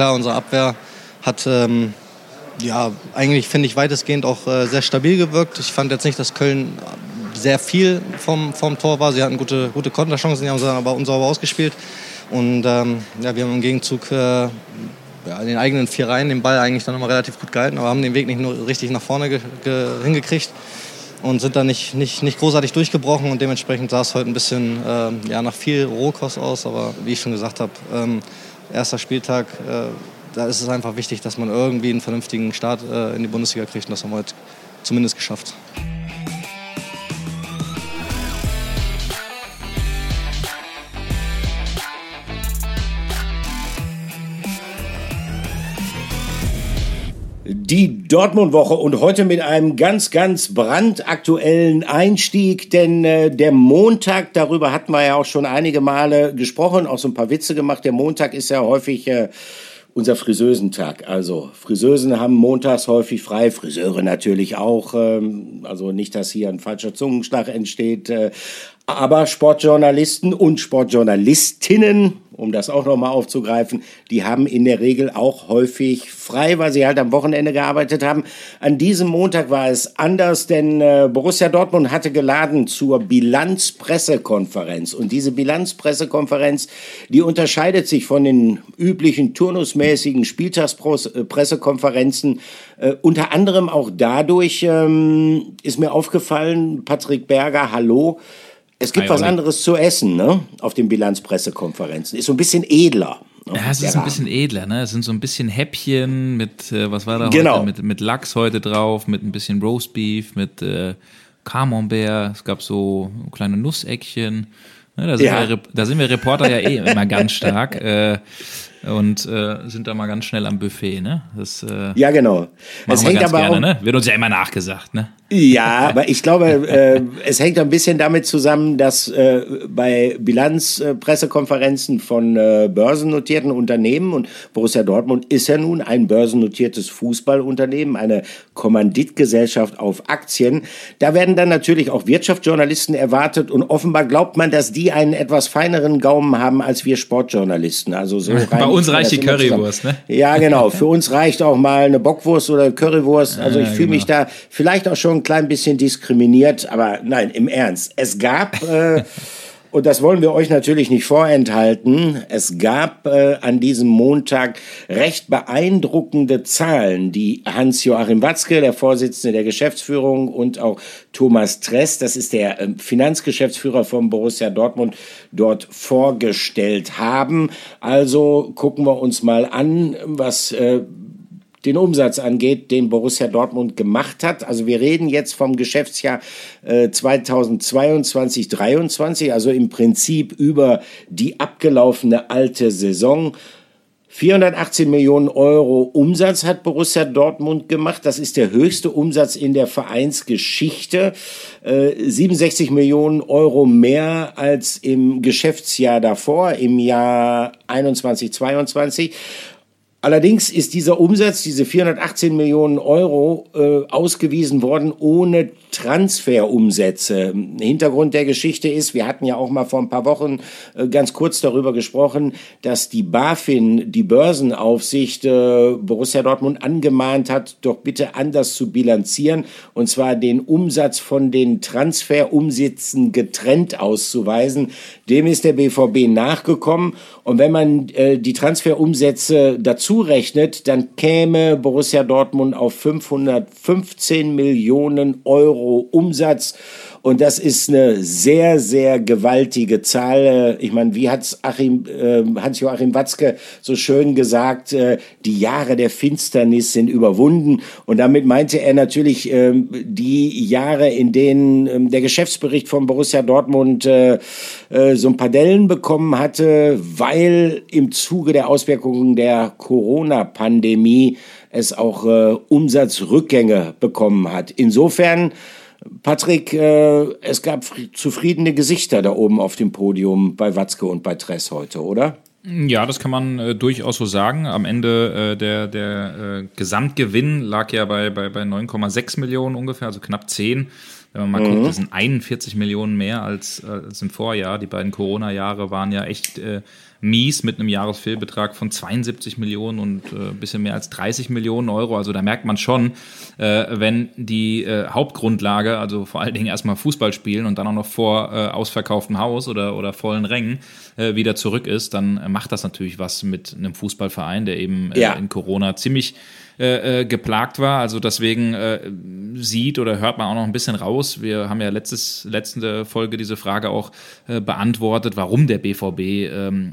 klar, unsere Abwehr hat ähm, ja, eigentlich finde ich weitestgehend auch äh, sehr stabil gewirkt. Ich fand jetzt nicht, dass Köln sehr viel vom, vom Tor war. Sie hatten gute, gute Konterchancen, die haben sie aber unsauber ausgespielt. Und ähm, ja, wir haben im Gegenzug äh, ja, in den eigenen vier Reihen den Ball eigentlich dann nochmal relativ gut gehalten, aber haben den Weg nicht nur richtig nach vorne hingekriegt und sind dann nicht, nicht, nicht großartig durchgebrochen und dementsprechend sah es heute ein bisschen äh, ja, nach viel Rohkost aus, aber wie ich schon gesagt habe, ähm, erster Spieltag, äh, da ist es einfach wichtig, dass man irgendwie einen vernünftigen Start äh, in die Bundesliga kriegt und das haben wir heute zumindest geschafft. Die Dortmund-Woche und heute mit einem ganz, ganz brandaktuellen Einstieg, denn äh, der Montag, darüber hatten wir ja auch schon einige Male gesprochen, auch so ein paar Witze gemacht. Der Montag ist ja häufig äh, unser Friseusentag. Also Friseusen haben montags häufig frei, Friseure natürlich auch. Ähm, also nicht, dass hier ein falscher Zungenschlag entsteht. Äh, aber Sportjournalisten und Sportjournalistinnen, um das auch nochmal aufzugreifen, die haben in der Regel auch häufig frei, weil sie halt am Wochenende gearbeitet haben. An diesem Montag war es anders, denn äh, Borussia Dortmund hatte geladen zur Bilanzpressekonferenz. Und diese Bilanzpressekonferenz, die unterscheidet sich von den üblichen turnusmäßigen Spieltagspressekonferenzen äh, unter anderem auch dadurch, ähm, ist mir aufgefallen, Patrick Berger, hallo, es gibt was anderes zu essen, ne? Auf den Bilanzpressekonferenzen. Ist so ein bisschen edler. Ne? Ja, es ist ein bisschen edler, ne? Es sind so ein bisschen Häppchen mit, äh, was war da genau. heute? Mit, mit Lachs heute drauf, mit ein bisschen Roastbeef, mit äh, Camembert. Es gab so kleine Nusseckchen. Ne, da, sind ja. wir, da sind wir Reporter ja eh immer ganz stark. Äh, und äh, sind da mal ganz schnell am Buffet, ne? Das, äh, ja, genau. Es hängt aber gerne, auch, ne? Wird uns ja immer nachgesagt, ne? Ja, aber ich glaube, äh, es hängt ein bisschen damit zusammen, dass äh, bei Bilanzpressekonferenzen von äh, börsennotierten Unternehmen und Borussia Dortmund ist ja nun ein börsennotiertes Fußballunternehmen, eine Kommanditgesellschaft auf Aktien. Da werden dann natürlich auch Wirtschaftsjournalisten erwartet und offenbar glaubt man, dass die einen etwas feineren Gaumen haben als wir Sportjournalisten. Also so rein, uns reicht die Currywurst, ne? Ja, genau. Für uns reicht auch mal eine Bockwurst oder Currywurst. Also ich fühle genau. mich da vielleicht auch schon ein klein bisschen diskriminiert, aber nein, im Ernst. Es gab, äh, und das wollen wir euch natürlich nicht vorenthalten, es gab äh, an diesem Montag recht beeindruckende Zahlen, die Hans-Joachim Watzke, der Vorsitzende der Geschäftsführung, und auch Thomas Tress, das ist der äh, Finanzgeschäftsführer von Borussia Dortmund, dort vorgestellt haben. Also gucken wir uns mal an, was äh, den Umsatz angeht, den Borussia Dortmund gemacht hat. Also wir reden jetzt vom Geschäftsjahr äh, 2022 23 also im Prinzip über die abgelaufene alte Saison. 418 Millionen Euro Umsatz hat Borussia Dortmund gemacht. Das ist der höchste Umsatz in der Vereinsgeschichte. Äh, 67 Millionen Euro mehr als im Geschäftsjahr davor, im Jahr 21, 22. Allerdings ist dieser Umsatz, diese 418 Millionen Euro, äh, ausgewiesen worden ohne Transferumsätze. Hintergrund der Geschichte ist, wir hatten ja auch mal vor ein paar Wochen äh, ganz kurz darüber gesprochen, dass die BaFin, die Börsenaufsicht, äh, Borussia Dortmund angemahnt hat, doch bitte anders zu bilanzieren, und zwar den Umsatz von den Transferumsätzen getrennt auszuweisen. Dem ist der BVB nachgekommen. Und wenn man äh, die Transferumsätze dazu zurechnet, dann käme Borussia Dortmund auf 515 Millionen Euro Umsatz. Und das ist eine sehr, sehr gewaltige Zahl. Ich meine, wie hat's Achim, äh, Hans-Joachim Watzke so schön gesagt, äh, die Jahre der Finsternis sind überwunden. Und damit meinte er natürlich äh, die Jahre, in denen äh, der Geschäftsbericht von Borussia Dortmund äh, äh, so ein paar Dellen bekommen hatte, weil im Zuge der Auswirkungen der Corona-Pandemie es auch äh, Umsatzrückgänge bekommen hat. Insofern Patrick, äh, es gab zufriedene Gesichter da oben auf dem Podium bei Watzke und bei Tress heute, oder? Ja, das kann man äh, durchaus so sagen. Am Ende äh, der, der äh, Gesamtgewinn lag ja bei, bei, bei 9,6 Millionen ungefähr, also knapp 10. Wenn man mal mhm. guckt, das sind 41 Millionen mehr als, als im Vorjahr. Die beiden Corona-Jahre waren ja echt äh, mies mit einem Jahresfehlbetrag von 72 Millionen und äh, bisschen mehr als 30 Millionen Euro. Also da merkt man schon, äh, wenn die äh, Hauptgrundlage, also vor allen Dingen erstmal Fußball spielen und dann auch noch vor äh, ausverkauftem Haus oder, oder vollen Rängen äh, wieder zurück ist, dann macht das natürlich was mit einem Fußballverein, der eben äh, ja. in Corona ziemlich äh, äh, geplagt war. Also deswegen äh, sieht oder hört man auch noch ein bisschen raus. Wir haben ja letztes, letzte Folge diese Frage auch äh, beantwortet, warum der BVB, ähm,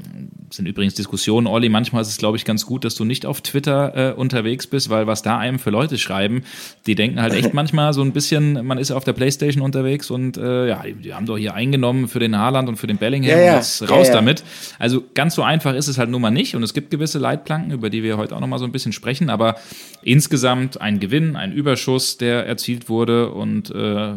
sind übrigens Diskussionen, Olli, manchmal ist es, glaube ich, ganz gut, dass du nicht auf Twitter äh, unterwegs bist, weil was da einem für Leute schreiben, die denken halt echt manchmal so ein bisschen, man ist auf der Playstation unterwegs und äh, ja, die, die haben doch hier eingenommen für den Haaland und für den Bellingham ja, ja. und jetzt raus ja, damit. Also ganz so einfach ist es halt nun mal nicht und es gibt gewisse Leitplanken, über die wir heute auch noch mal so ein bisschen sprechen, aber insgesamt ein Gewinn, ein Überschuss, der erzielt wurde und äh,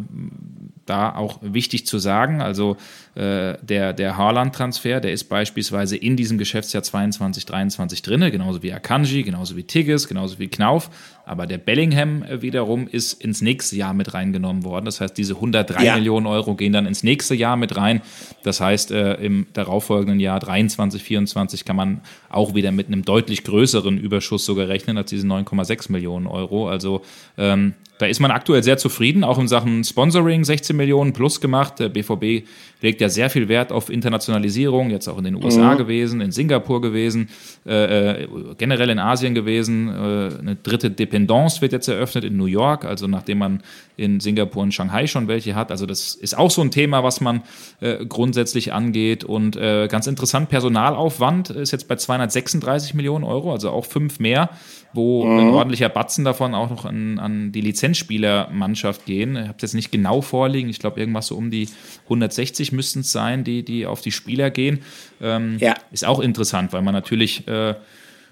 da auch wichtig zu sagen, also äh, der, der Haaland-Transfer, der ist beispielsweise in diesem Geschäftsjahr 22, 23 drinne, genauso wie Akanji, genauso wie Tigges, genauso wie Knauf. Aber der Bellingham äh, wiederum ist ins nächste Jahr mit reingenommen worden. Das heißt, diese 103 ja. Millionen Euro gehen dann ins nächste Jahr mit rein. Das heißt, äh, im darauffolgenden Jahr 23, 24 kann man auch wieder mit einem deutlich größeren Überschuss sogar rechnen als diese 9,6 Millionen Euro. Also ähm, da ist man aktuell sehr zufrieden, auch in Sachen Sponsoring 16 Millionen plus gemacht. Der BVB legt ja sehr viel Wert auf Internationalisierung, jetzt auch in den USA mhm. gewesen, in Singapur gewesen, äh, äh, generell in Asien gewesen. Äh, eine dritte Dependance wird jetzt eröffnet in New York, also nachdem man in Singapur und Shanghai schon welche hat. Also das ist auch so ein Thema, was man äh, grundsätzlich angeht. Und äh, ganz interessant, Personalaufwand ist jetzt bei 236 Millionen Euro, also auch fünf mehr wo mhm. ein ordentlicher Batzen davon auch noch an, an die Lizenzspielermannschaft gehen. Ich habe es jetzt nicht genau vorliegen. Ich glaube, irgendwas so um die 160 müssten es sein, die, die auf die Spieler gehen. Ähm, ja. Ist auch interessant, weil man natürlich äh,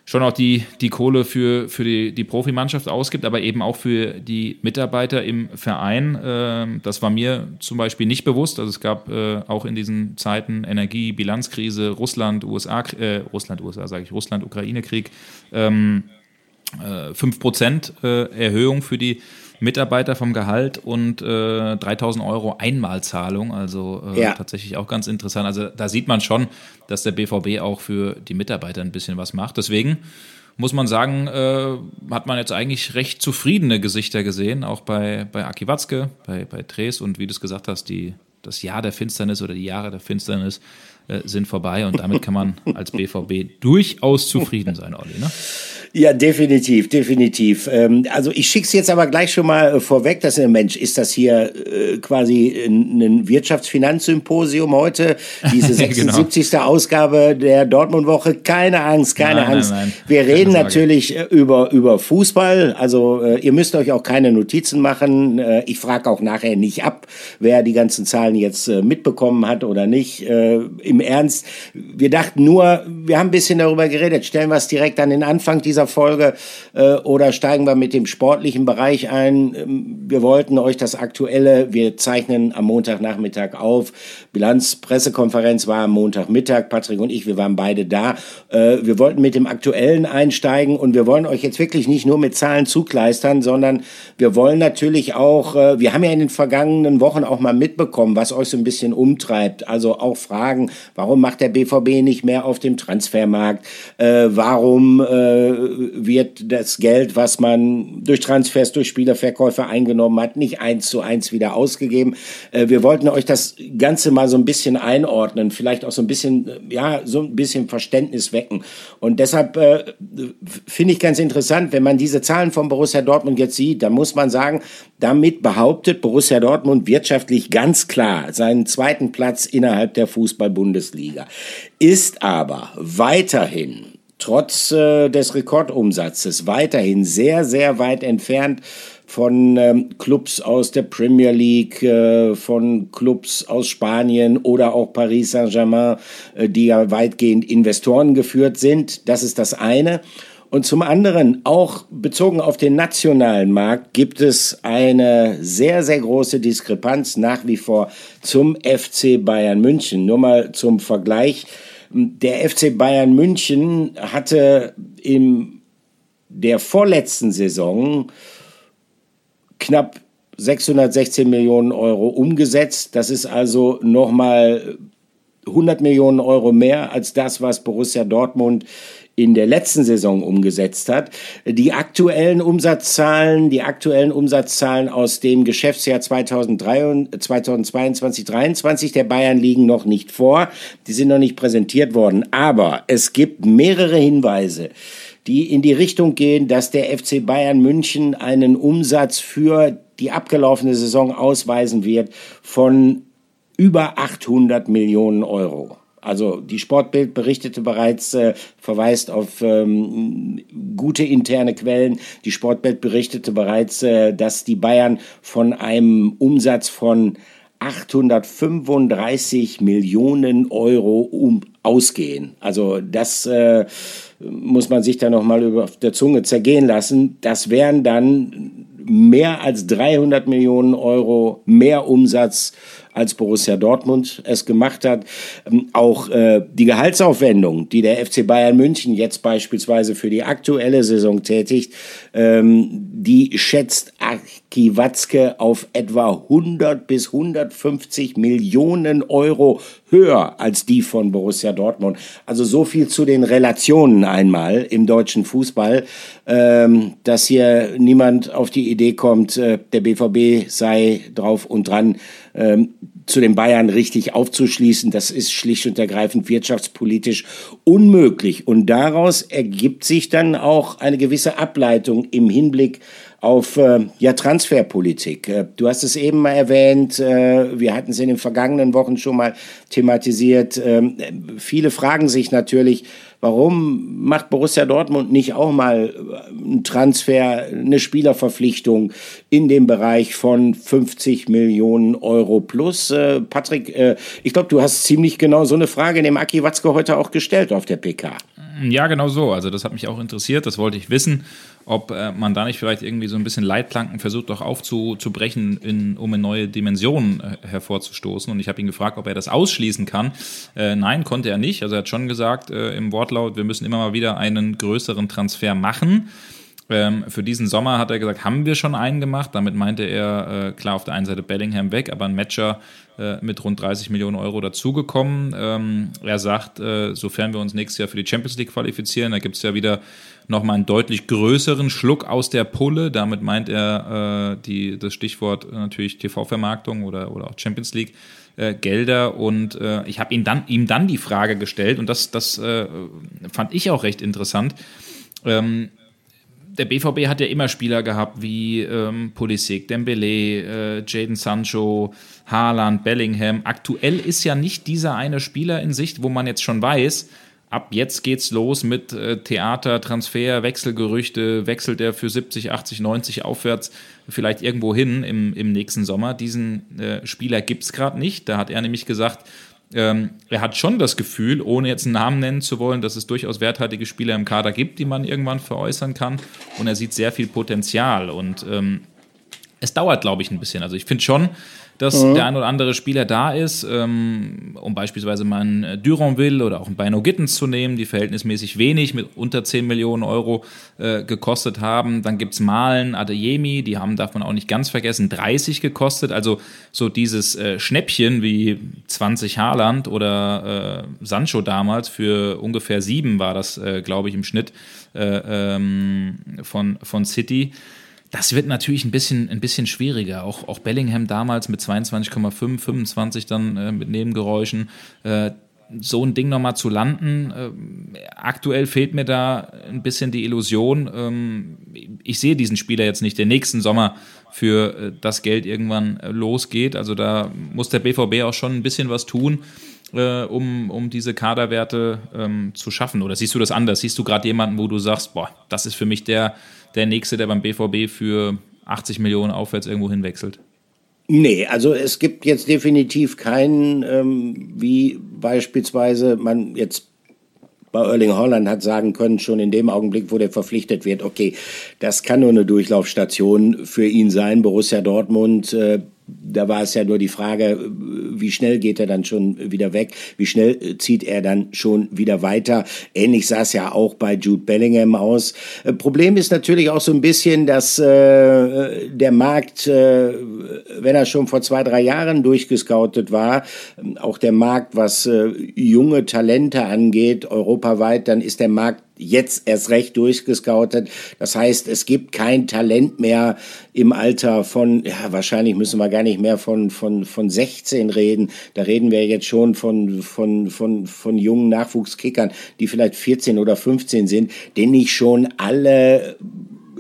schon auch die, die Kohle für, für die, die Profimannschaft ausgibt, aber eben auch für die Mitarbeiter im Verein. Äh, das war mir zum Beispiel nicht bewusst. Also es gab äh, auch in diesen Zeiten Energie, Bilanzkrise, Russland, USA, äh, Russland, USA, sage ich, Russland, Ukraine-Krieg. Ähm, 5% äh, äh, Erhöhung für die Mitarbeiter vom Gehalt und äh, 3000 Euro Einmalzahlung. Also äh, ja. tatsächlich auch ganz interessant. Also da sieht man schon, dass der BVB auch für die Mitarbeiter ein bisschen was macht. Deswegen muss man sagen, äh, hat man jetzt eigentlich recht zufriedene Gesichter gesehen, auch bei, bei Aki Watzke, bei, bei Tres und wie du es gesagt hast, die, das Jahr der Finsternis oder die Jahre der Finsternis äh, sind vorbei und damit kann man als BVB durchaus zufrieden sein, Olli. Ne? Ja, definitiv, definitiv. Ähm, also ich schick's jetzt aber gleich schon mal äh, vorweg, dass äh, Mensch, ist das hier äh, quasi ein Wirtschaftsfinanzsymposium heute, diese 76. genau. Ausgabe der Dortmund-Woche. Keine Angst, keine nein, Angst. Nein, nein. Wir reden natürlich über, über Fußball. Also ihr müsst euch auch keine Notizen machen. ich frage auch nachher nicht ab, wer die ganzen Zahlen jetzt mitbekommen hat oder nicht. Im Ernst, wir dachten nur, wir haben ein bisschen darüber geredet. Stellen wir es direkt an den Anfang dieser dieser Folge äh, oder steigen wir mit dem sportlichen Bereich ein? Ähm, wir wollten euch das Aktuelle, wir zeichnen am Montagnachmittag auf. Bilanzpressekonferenz war am Montagmittag. Patrick und ich, wir waren beide da. Äh, wir wollten mit dem Aktuellen einsteigen und wir wollen euch jetzt wirklich nicht nur mit Zahlen zukleistern, sondern wir wollen natürlich auch, äh, wir haben ja in den vergangenen Wochen auch mal mitbekommen, was euch so ein bisschen umtreibt. Also auch Fragen, warum macht der BVB nicht mehr auf dem Transfermarkt? Äh, warum äh, wird das Geld, was man durch Transfers, durch Spielerverkäufe eingenommen hat, nicht eins zu eins wieder ausgegeben. Äh, wir wollten euch das Ganze mal so ein bisschen einordnen, vielleicht auch so ein bisschen, ja, so ein bisschen Verständnis wecken. Und deshalb äh, finde ich ganz interessant, wenn man diese Zahlen von Borussia Dortmund jetzt sieht, dann muss man sagen, damit behauptet Borussia Dortmund wirtschaftlich ganz klar seinen zweiten Platz innerhalb der Fußball-Bundesliga, ist aber weiterhin trotz äh, des Rekordumsatzes weiterhin sehr, sehr weit entfernt von ähm, Clubs aus der Premier League, äh, von Clubs aus Spanien oder auch Paris Saint-Germain, äh, die ja weitgehend Investoren geführt sind. Das ist das eine. Und zum anderen, auch bezogen auf den nationalen Markt, gibt es eine sehr, sehr große Diskrepanz nach wie vor zum FC Bayern München. Nur mal zum Vergleich. Der FC Bayern München hatte in der vorletzten Saison knapp 616 Millionen Euro umgesetzt. Das ist also nochmal 100 Millionen Euro mehr als das, was Borussia Dortmund in der letzten Saison umgesetzt hat. Die aktuellen Umsatzzahlen, die aktuellen Umsatzzahlen aus dem Geschäftsjahr 2022, 2023 der Bayern liegen noch nicht vor. Die sind noch nicht präsentiert worden. Aber es gibt mehrere Hinweise, die in die Richtung gehen, dass der FC Bayern München einen Umsatz für die abgelaufene Saison ausweisen wird von über 800 Millionen Euro. Also die Sportbild berichtete bereits, äh, verweist auf ähm, gute interne Quellen. Die Sportbild berichtete bereits, äh, dass die Bayern von einem Umsatz von 835 Millionen Euro um, ausgehen. Also das äh, muss man sich da noch mal über der Zunge zergehen lassen. Das wären dann mehr als 300 Millionen Euro mehr Umsatz als Borussia Dortmund es gemacht hat. Ähm, auch äh, die Gehaltsaufwendung, die der FC Bayern München jetzt beispielsweise für die aktuelle Saison tätigt, ähm, die schätzt Aki Watzke auf etwa 100 bis 150 Millionen Euro höher als die von Borussia Dortmund. Also so viel zu den Relationen einmal im deutschen Fußball, ähm, dass hier niemand auf die Idee kommt, äh, der BVB sei drauf und dran, ähm, zu den Bayern richtig aufzuschließen. Das ist schlicht und ergreifend wirtschaftspolitisch unmöglich. Und daraus ergibt sich dann auch eine gewisse Ableitung im Hinblick auf äh, ja, Transferpolitik. Äh, du hast es eben mal erwähnt, äh, wir hatten es in den vergangenen Wochen schon mal thematisiert. Ähm, viele fragen sich natürlich, warum macht Borussia Dortmund nicht auch mal äh, einen Transfer, eine Spielerverpflichtung in dem Bereich von 50 Millionen Euro plus? Äh, Patrick, äh, ich glaube, du hast ziemlich genau so eine Frage dem Aki Watzke heute auch gestellt auf der PK. Ja, genau so. Also das hat mich auch interessiert, das wollte ich wissen ob äh, man da nicht vielleicht irgendwie so ein bisschen Leitplanken versucht, auch aufzubrechen, in, um in neue Dimensionen äh, hervorzustoßen. Und ich habe ihn gefragt, ob er das ausschließen kann. Äh, nein, konnte er nicht. Also er hat schon gesagt äh, im Wortlaut, wir müssen immer mal wieder einen größeren Transfer machen. Ähm, für diesen Sommer hat er gesagt, haben wir schon einen gemacht. Damit meinte er, äh, klar, auf der einen Seite Bellingham weg, aber ein Matcher äh, mit rund 30 Millionen Euro dazugekommen. Ähm, er sagt, äh, sofern wir uns nächstes Jahr für die Champions League qualifizieren, da gibt es ja wieder nochmal einen deutlich größeren Schluck aus der Pulle. Damit meint er äh, die, das Stichwort natürlich TV-Vermarktung oder, oder auch Champions League. Äh, Gelder und äh, ich habe ihm dann, ihm dann die Frage gestellt und das, das äh, fand ich auch recht interessant. Ähm, der BVB hat ja immer Spieler gehabt wie ähm, Pulisic, Dembele, äh, Jaden Sancho, Haaland, Bellingham. Aktuell ist ja nicht dieser eine Spieler in Sicht, wo man jetzt schon weiß, ab jetzt geht's los mit äh, Theater, Transfer, Wechselgerüchte, wechselt er für 70, 80, 90 aufwärts vielleicht irgendwo hin im, im nächsten Sommer. Diesen äh, Spieler gibt's gerade nicht. Da hat er nämlich gesagt, ähm, er hat schon das Gefühl, ohne jetzt einen Namen nennen zu wollen, dass es durchaus werthaltige Spieler im Kader gibt, die man irgendwann veräußern kann. Und er sieht sehr viel Potenzial. Und ähm, es dauert, glaube ich, ein bisschen. Also ich finde schon, dass mhm. der ein oder andere Spieler da ist, ähm, um beispielsweise mal einen äh, Duranville oder auch einen Bino Gittens zu nehmen, die verhältnismäßig wenig mit unter 10 Millionen Euro äh, gekostet haben. Dann gibt's Malen, Adeyemi, die haben, darf man auch nicht ganz vergessen, 30 gekostet. Also so dieses äh, Schnäppchen wie 20 Haaland oder äh, Sancho damals für ungefähr sieben war das, äh, glaube ich, im Schnitt äh, ähm, von, von City das wird natürlich ein bisschen, ein bisschen schwieriger. Auch, auch Bellingham damals mit 22,5, 25 dann äh, mit Nebengeräuschen. Äh, so ein Ding nochmal zu landen. Äh, aktuell fehlt mir da ein bisschen die Illusion. Ähm, ich sehe diesen Spieler jetzt nicht, der nächsten Sommer für äh, das Geld irgendwann äh, losgeht. Also da muss der BVB auch schon ein bisschen was tun. Äh, um, um diese Kaderwerte ähm, zu schaffen? Oder siehst du das anders? Siehst du gerade jemanden, wo du sagst, boah, das ist für mich der, der Nächste, der beim BVB für 80 Millionen aufwärts irgendwo hinwechselt? Nee, also es gibt jetzt definitiv keinen, ähm, wie beispielsweise man jetzt bei Erling Holland hat sagen können, schon in dem Augenblick, wo der verpflichtet wird, okay, das kann nur eine Durchlaufstation für ihn sein. Borussia Dortmund äh, da war es ja nur die Frage, wie schnell geht er dann schon wieder weg, wie schnell zieht er dann schon wieder weiter. Ähnlich sah es ja auch bei Jude Bellingham aus. Äh, Problem ist natürlich auch so ein bisschen, dass äh, der Markt, äh, wenn er schon vor zwei, drei Jahren durchgescoutet war, auch der Markt, was äh, junge Talente angeht, europaweit, dann ist der Markt jetzt erst recht durchgescoutet. Das heißt, es gibt kein Talent mehr im Alter von, ja, wahrscheinlich müssen wir gar nicht mehr von, von, von 16 reden. Da reden wir jetzt schon von, von, von, von jungen Nachwuchskickern, die vielleicht 14 oder 15 sind, denen ich schon alle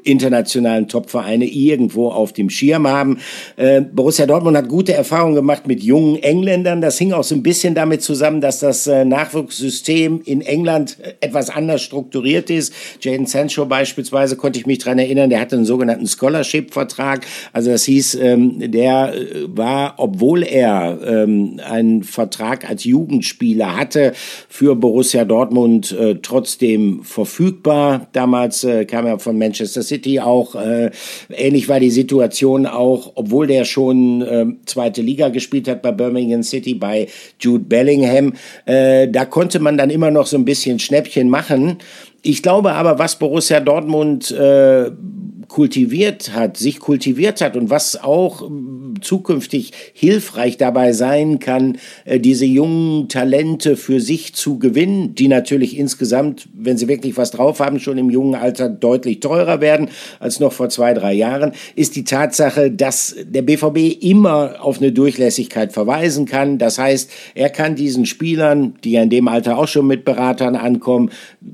internationalen Topvereine irgendwo auf dem Schirm haben. Äh, Borussia Dortmund hat gute Erfahrungen gemacht mit jungen Engländern. Das hing auch so ein bisschen damit zusammen, dass das äh, Nachwuchssystem in England äh, etwas anders strukturiert ist. Jaden Sancho beispielsweise konnte ich mich dran erinnern, der hatte einen sogenannten Scholarship-Vertrag. Also das hieß, ähm, der äh, war, obwohl er ähm, einen Vertrag als Jugendspieler hatte, für Borussia Dortmund äh, trotzdem verfügbar. Damals äh, kam er von Manchester City auch. Äh, ähnlich war die Situation auch, obwohl der schon äh, zweite Liga gespielt hat bei Birmingham City, bei Jude Bellingham. Äh, da konnte man dann immer noch so ein bisschen Schnäppchen machen. Ich glaube aber, was Borussia Dortmund äh, kultiviert hat, sich kultiviert hat und was auch ähm, zukünftig hilfreich dabei sein kann, äh, diese jungen Talente für sich zu gewinnen, die natürlich insgesamt, wenn sie wirklich was drauf haben, schon im jungen Alter deutlich teurer werden als noch vor zwei, drei Jahren, ist die Tatsache, dass der BVB immer auf eine Durchlässigkeit verweisen kann. Das heißt, er kann diesen Spielern, die ja in dem Alter auch schon mit Beratern ankommen,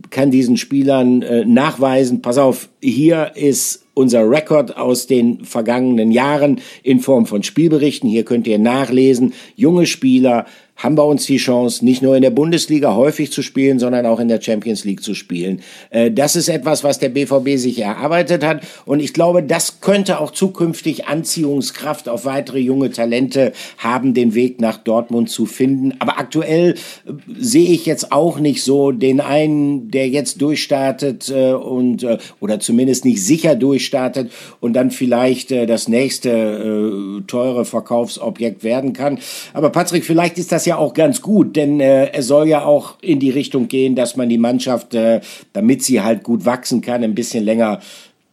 kann diesen Spielern äh, nachweisen, pass auf, hier ist unser Rekord aus den vergangenen Jahren in Form von Spielberichten. Hier könnt ihr nachlesen. Junge Spieler, haben wir uns die Chance, nicht nur in der Bundesliga häufig zu spielen, sondern auch in der Champions League zu spielen. Äh, das ist etwas, was der BVB sich erarbeitet hat. Und ich glaube, das könnte auch zukünftig Anziehungskraft auf weitere junge Talente haben, den Weg nach Dortmund zu finden. Aber aktuell äh, sehe ich jetzt auch nicht so den einen, der jetzt durchstartet äh, und oder zumindest nicht sicher durchstartet und dann vielleicht das nächste teure Verkaufsobjekt werden kann. Aber Patrick, vielleicht ist das ja auch ganz gut, denn äh, es soll ja auch in die Richtung gehen, dass man die Mannschaft, äh, damit sie halt gut wachsen kann, ein bisschen länger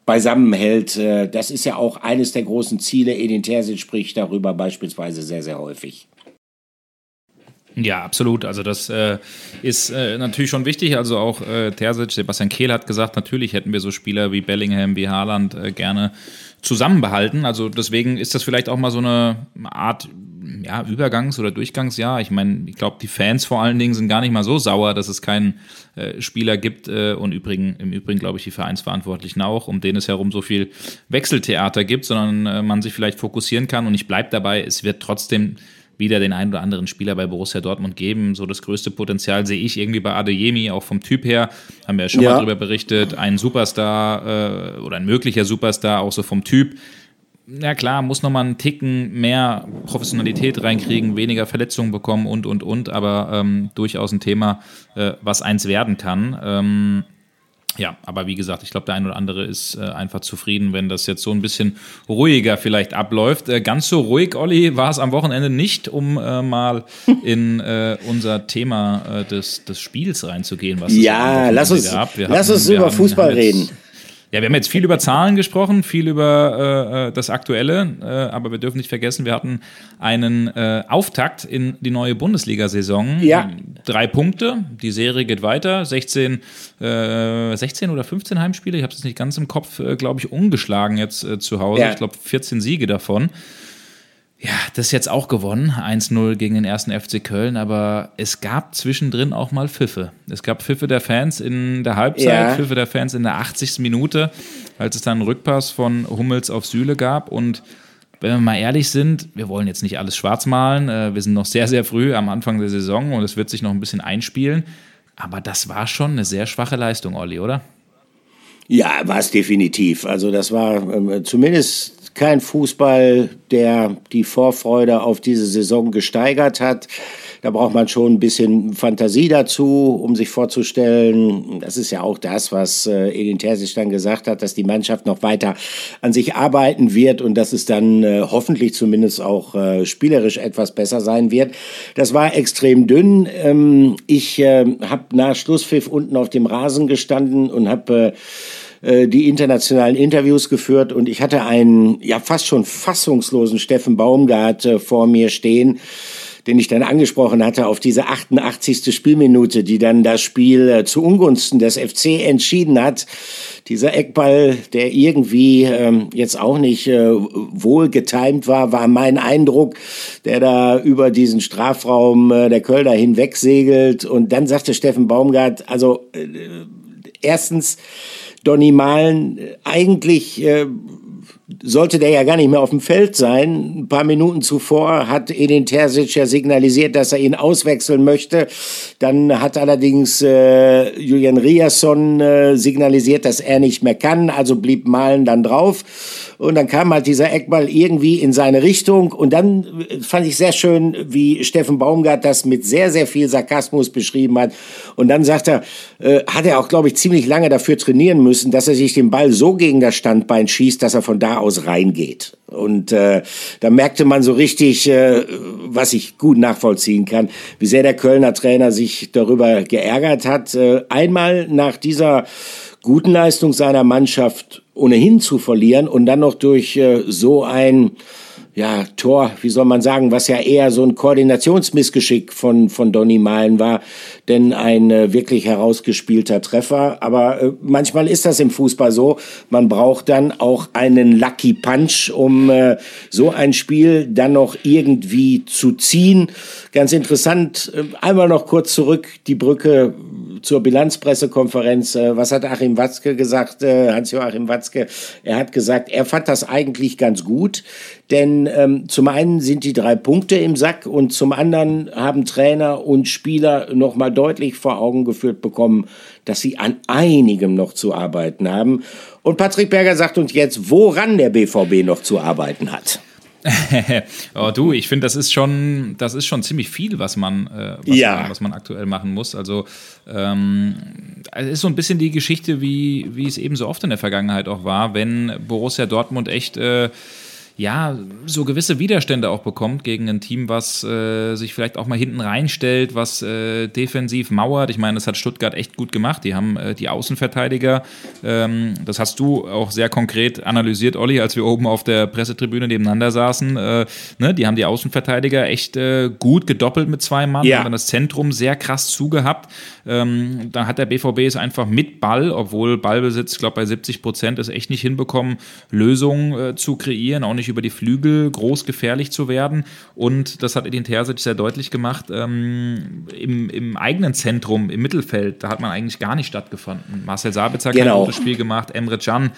beisammenhält. Äh, das ist ja auch eines der großen Ziele. Edin Terzic spricht darüber beispielsweise sehr, sehr häufig. Ja, absolut. Also das äh, ist äh, natürlich schon wichtig. Also auch äh, Terzic, Sebastian Kehl hat gesagt, natürlich hätten wir so Spieler wie Bellingham, wie Haaland äh, gerne zusammenbehalten. Also deswegen ist das vielleicht auch mal so eine Art ja, Übergangs- oder Durchgangsjahr. Ich meine, ich glaube, die Fans vor allen Dingen sind gar nicht mal so sauer, dass es keinen äh, Spieler gibt. Äh, und übrigen, im Übrigen glaube ich die Vereinsverantwortlichen auch, um denen es herum so viel Wechseltheater gibt, sondern äh, man sich vielleicht fokussieren kann. Und ich bleibe dabei, es wird trotzdem wieder den einen oder anderen Spieler bei Borussia Dortmund geben. So das größte Potenzial sehe ich irgendwie bei Adeyemi, auch vom Typ her. Haben wir ja schon ja. mal darüber berichtet. Ein Superstar äh, oder ein möglicher Superstar, auch so vom Typ na klar, muss nochmal einen Ticken mehr Professionalität reinkriegen, weniger Verletzungen bekommen und, und, und, aber ähm, durchaus ein Thema, äh, was eins werden kann. Ähm, ja, aber wie gesagt, ich glaube, der ein oder andere ist äh, einfach zufrieden, wenn das jetzt so ein bisschen ruhiger vielleicht abläuft. Äh, ganz so ruhig, Olli, war es am Wochenende nicht, um äh, mal in äh, unser Thema äh, des, des Spiels reinzugehen. Was ja, lass uns, lass uns über Fußball reden. Ja, wir haben jetzt viel über Zahlen gesprochen, viel über äh, äh, das Aktuelle, äh, aber wir dürfen nicht vergessen, wir hatten einen äh, Auftakt in die neue Bundesliga-Saison. Ja. Drei Punkte, die Serie geht weiter. 16, äh, 16 oder 15 Heimspiele, ich habe es nicht ganz im Kopf, äh, glaube ich, ungeschlagen jetzt äh, zu Hause. Ja. Ich glaube, 14 Siege davon. Ja, das ist jetzt auch gewonnen, 1-0 gegen den ersten FC Köln, aber es gab zwischendrin auch mal Pfiffe. Es gab Pfiffe der Fans in der Halbzeit, ja. Pfiffe der Fans in der 80. Minute, als es dann einen Rückpass von Hummels auf Süle gab und wenn wir mal ehrlich sind, wir wollen jetzt nicht alles schwarz malen, äh, wir sind noch sehr, sehr früh am Anfang der Saison und es wird sich noch ein bisschen einspielen, aber das war schon eine sehr schwache Leistung, Olli, oder? Ja, war es definitiv. Also das war äh, zumindest kein Fußball, der die Vorfreude auf diese Saison gesteigert hat. Da braucht man schon ein bisschen Fantasie dazu, um sich vorzustellen. Das ist ja auch das, was äh, Edin Terzic dann gesagt hat, dass die Mannschaft noch weiter an sich arbeiten wird und dass es dann äh, hoffentlich zumindest auch äh, spielerisch etwas besser sein wird. Das war extrem dünn. Ähm, ich äh, habe nach Schlusspfiff unten auf dem Rasen gestanden und habe äh, die internationalen Interviews geführt und ich hatte einen ja fast schon fassungslosen Steffen Baumgart äh, vor mir stehen, den ich dann angesprochen hatte auf diese 88. Spielminute, die dann das Spiel äh, zu Ungunsten des FC entschieden hat. Dieser Eckball, der irgendwie ähm, jetzt auch nicht äh, wohl getimt war, war mein Eindruck, der da über diesen Strafraum äh, der Kölner hinweg segelt. Und dann sagte Steffen Baumgart, also äh, erstens, Donny Malen, eigentlich äh, sollte der ja gar nicht mehr auf dem Feld sein. Ein paar Minuten zuvor hat Edin Terzic ja signalisiert, dass er ihn auswechseln möchte. Dann hat allerdings äh, Julian Riasson äh, signalisiert, dass er nicht mehr kann, also blieb Malen dann drauf. Und dann kam halt dieser Eckball irgendwie in seine Richtung. Und dann äh, fand ich sehr schön, wie Steffen Baumgart das mit sehr, sehr viel Sarkasmus beschrieben hat. Und dann sagt er, äh, hat er auch, glaube ich, ziemlich lange dafür trainieren müssen, dass er sich den Ball so gegen das Standbein schießt, dass er von da aus reingeht. Und äh, da merkte man so richtig, äh, was ich gut nachvollziehen kann, wie sehr der Kölner Trainer sich darüber geärgert hat. Äh, einmal nach dieser guten Leistung seiner Mannschaft ohnehin zu verlieren und dann noch durch äh, so ein ja, Tor, wie soll man sagen, was ja eher so ein Koordinationsmissgeschick von, von Donny Malen war, denn ein äh, wirklich herausgespielter Treffer. Aber äh, manchmal ist das im Fußball so. Man braucht dann auch einen Lucky Punch, um äh, so ein Spiel dann noch irgendwie zu ziehen. Ganz interessant, äh, einmal noch kurz zurück, die Brücke zur Bilanzpressekonferenz. Äh, was hat Achim Watzke gesagt, äh, Hans-Joachim Watzke? Er hat gesagt, er fand das eigentlich ganz gut, denn ähm, zum einen sind die drei Punkte im Sack und zum anderen haben Trainer und Spieler noch mal deutlich vor Augen geführt bekommen, dass sie an einigem noch zu arbeiten haben. Und Patrick Berger sagt uns jetzt, woran der BVB noch zu arbeiten hat. oh, du, ich finde, das ist schon, das ist schon ziemlich viel, was man, äh, was, ja. man was man aktuell machen muss. Also ähm, es ist so ein bisschen die Geschichte, wie, wie es eben so oft in der Vergangenheit auch war, wenn Borussia Dortmund echt äh, ja, so gewisse Widerstände auch bekommt gegen ein Team, was äh, sich vielleicht auch mal hinten reinstellt, was äh, defensiv mauert. Ich meine, das hat Stuttgart echt gut gemacht. Die haben äh, die Außenverteidiger, ähm, das hast du auch sehr konkret analysiert, Olli, als wir oben auf der Pressetribüne nebeneinander saßen. Äh, ne, die haben die Außenverteidiger echt äh, gut gedoppelt mit zwei Mann, ja. haben dann das Zentrum sehr krass zugehabt. Ähm, dann hat der BVB es einfach mit Ball, obwohl Ballbesitz, ich glaube, bei 70 Prozent ist echt nicht hinbekommen, Lösungen äh, zu kreieren, auch nicht über die Flügel groß gefährlich zu werden. Und das hat Edin Terzic sehr deutlich gemacht. Ähm, im, im, eigenen Zentrum, im Mittelfeld, da hat man eigentlich gar nicht stattgefunden. Marcel Sabitzer hat genau. ein gutes Spiel gemacht, Emre Can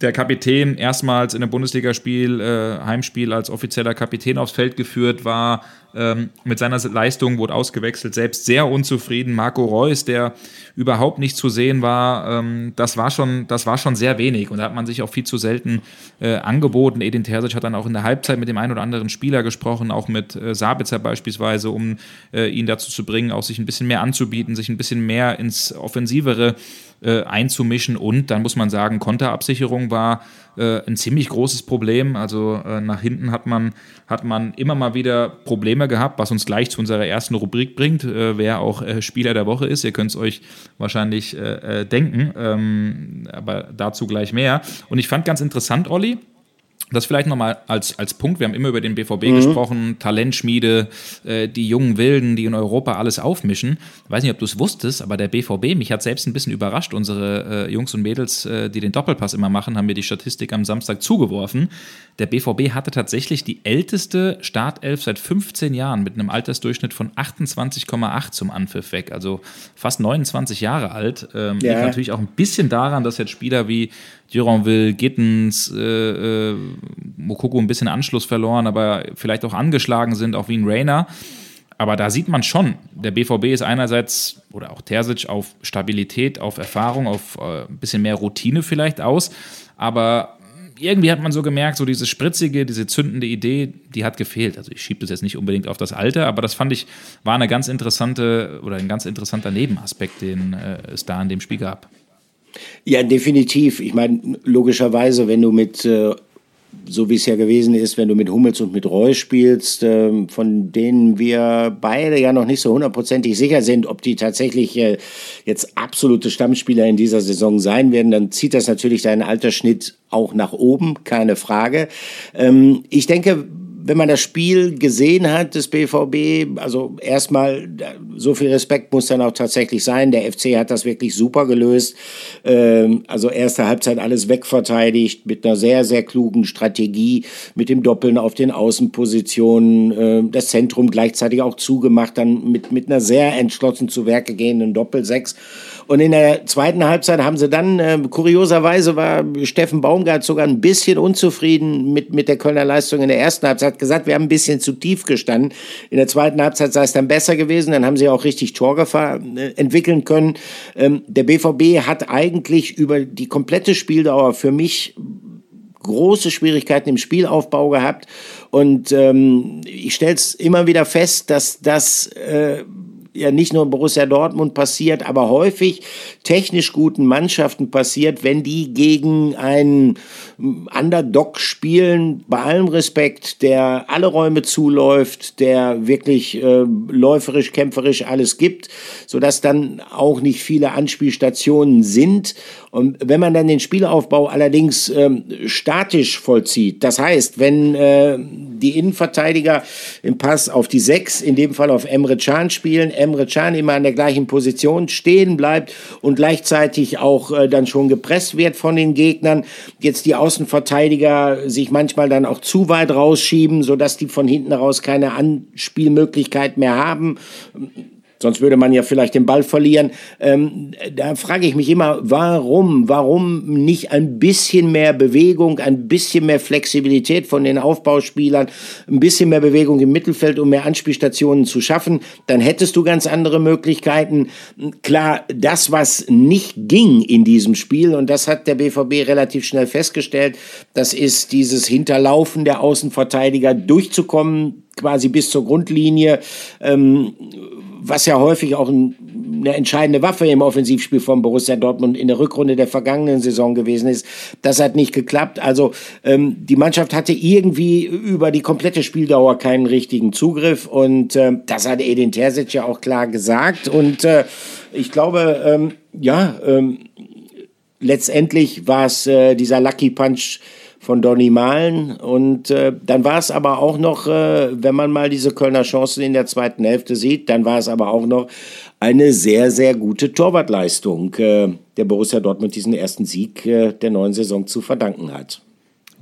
der Kapitän erstmals in einem Bundesligaspiel, äh, Heimspiel als offizieller Kapitän aufs Feld geführt, war ähm, mit seiner Leistung, wurde ausgewechselt, selbst sehr unzufrieden. Marco Reus, der überhaupt nicht zu sehen war, ähm, das, war schon, das war schon sehr wenig und da hat man sich auch viel zu selten äh, angeboten. Edin Terzic hat dann auch in der Halbzeit mit dem einen oder anderen Spieler gesprochen, auch mit äh, Sabitzer beispielsweise, um äh, ihn dazu zu bringen, auch sich ein bisschen mehr anzubieten, sich ein bisschen mehr ins Offensivere äh, einzumischen. Und dann muss man sagen, Konterabsicherung war äh, ein ziemlich großes Problem. Also äh, nach hinten hat man, hat man immer mal wieder Probleme gehabt, was uns gleich zu unserer ersten Rubrik bringt, äh, wer auch äh, Spieler der Woche ist. Ihr könnt es euch wahrscheinlich äh, denken, ähm, aber dazu gleich mehr. Und ich fand ganz interessant, Olli, das vielleicht nochmal als, als Punkt. Wir haben immer über den BVB mhm. gesprochen, Talentschmiede, äh, die jungen Wilden, die in Europa alles aufmischen. Ich weiß nicht, ob du es wusstest, aber der BVB, mich hat selbst ein bisschen überrascht. Unsere äh, Jungs und Mädels, äh, die den Doppelpass immer machen, haben mir die Statistik am Samstag zugeworfen. Der BVB hatte tatsächlich die älteste Startelf seit 15 Jahren mit einem Altersdurchschnitt von 28,8 zum Anpfiff weg. Also fast 29 Jahre alt. Ähm, ja. Liegt natürlich auch ein bisschen daran, dass jetzt Spieler wie Duranville, Gittens, äh, äh, Mokoko ein bisschen Anschluss verloren, aber vielleicht auch angeschlagen sind, auch wie ein Rainer. Aber da sieht man schon, der BVB ist einerseits, oder auch Terzic, auf Stabilität, auf Erfahrung, auf äh, ein bisschen mehr Routine vielleicht aus. Aber irgendwie hat man so gemerkt, so diese spritzige, diese zündende Idee, die hat gefehlt. Also ich schiebe das jetzt nicht unbedingt auf das Alter, aber das fand ich, war eine ganz interessante oder ein ganz interessanter Nebenaspekt, den äh, es da in dem Spiel gab. Ja, definitiv. Ich meine, logischerweise, wenn du mit äh, so wie es ja gewesen ist, wenn du mit Hummels und mit Reus spielst, äh, von denen wir beide ja noch nicht so hundertprozentig sicher sind, ob die tatsächlich äh, jetzt absolute Stammspieler in dieser Saison sein werden, dann zieht das natürlich deinen Altersschnitt auch nach oben, keine Frage. Ähm, ich denke, wenn man das Spiel gesehen hat des BVB, also erstmal so viel Respekt muss dann auch tatsächlich sein. Der FC hat das wirklich super gelöst. Ähm, also erste Halbzeit alles wegverteidigt mit einer sehr, sehr klugen Strategie, mit dem Doppeln auf den Außenpositionen, ähm, das Zentrum gleichzeitig auch zugemacht, dann mit, mit einer sehr entschlossen zu Werke gehenden Doppelsechs. Und in der zweiten Halbzeit haben sie dann, äh, kurioserweise war Steffen Baumgart sogar ein bisschen unzufrieden mit, mit der Kölner Leistung in der ersten Halbzeit, hat gesagt, wir haben ein bisschen zu tief gestanden. In der zweiten Halbzeit sei es dann besser gewesen, dann haben sie auch richtig Torgefahr äh, entwickeln können. Ähm, der BVB hat eigentlich über die komplette Spieldauer für mich große Schwierigkeiten im Spielaufbau gehabt. Und ähm, ich stelle es immer wieder fest, dass das äh, ja nicht nur Borussia Dortmund passiert, aber häufig technisch guten Mannschaften passiert, wenn die gegen einen Underdog spielen, bei allem Respekt, der alle Räume zuläuft, der wirklich äh, läuferisch, kämpferisch alles gibt, sodass dann auch nicht viele Anspielstationen sind. Und wenn man dann den Spielaufbau allerdings ähm, statisch vollzieht, das heißt, wenn äh, die Innenverteidiger im Pass auf die Sechs, in dem Fall auf Emre Can spielen, Emre Can immer an der gleichen Position stehen bleibt und gleichzeitig auch äh, dann schon gepresst wird von den Gegnern, jetzt die Außenverteidiger sich manchmal dann auch zu weit rausschieben, sodass die von hinten raus keine Anspielmöglichkeit mehr haben Sonst würde man ja vielleicht den Ball verlieren. Ähm, da frage ich mich immer, warum? Warum nicht ein bisschen mehr Bewegung, ein bisschen mehr Flexibilität von den Aufbauspielern, ein bisschen mehr Bewegung im Mittelfeld, um mehr Anspielstationen zu schaffen? Dann hättest du ganz andere Möglichkeiten. Klar, das, was nicht ging in diesem Spiel, und das hat der BVB relativ schnell festgestellt, das ist dieses Hinterlaufen der Außenverteidiger durchzukommen, quasi bis zur Grundlinie. Ähm, was ja häufig auch ein, eine entscheidende Waffe im Offensivspiel von Borussia Dortmund in der Rückrunde der vergangenen Saison gewesen ist. Das hat nicht geklappt. Also ähm, die Mannschaft hatte irgendwie über die komplette Spieldauer keinen richtigen Zugriff und äh, das hat Edin Terzic ja auch klar gesagt. Und äh, ich glaube, ähm, ja, ähm, letztendlich war es äh, dieser Lucky Punch von Donny Malen. Und äh, dann war es aber auch noch, äh, wenn man mal diese Kölner Chancen in der zweiten Hälfte sieht, dann war es aber auch noch eine sehr, sehr gute Torwartleistung, äh, der Borussia Dortmund diesen ersten Sieg äh, der neuen Saison zu verdanken hat.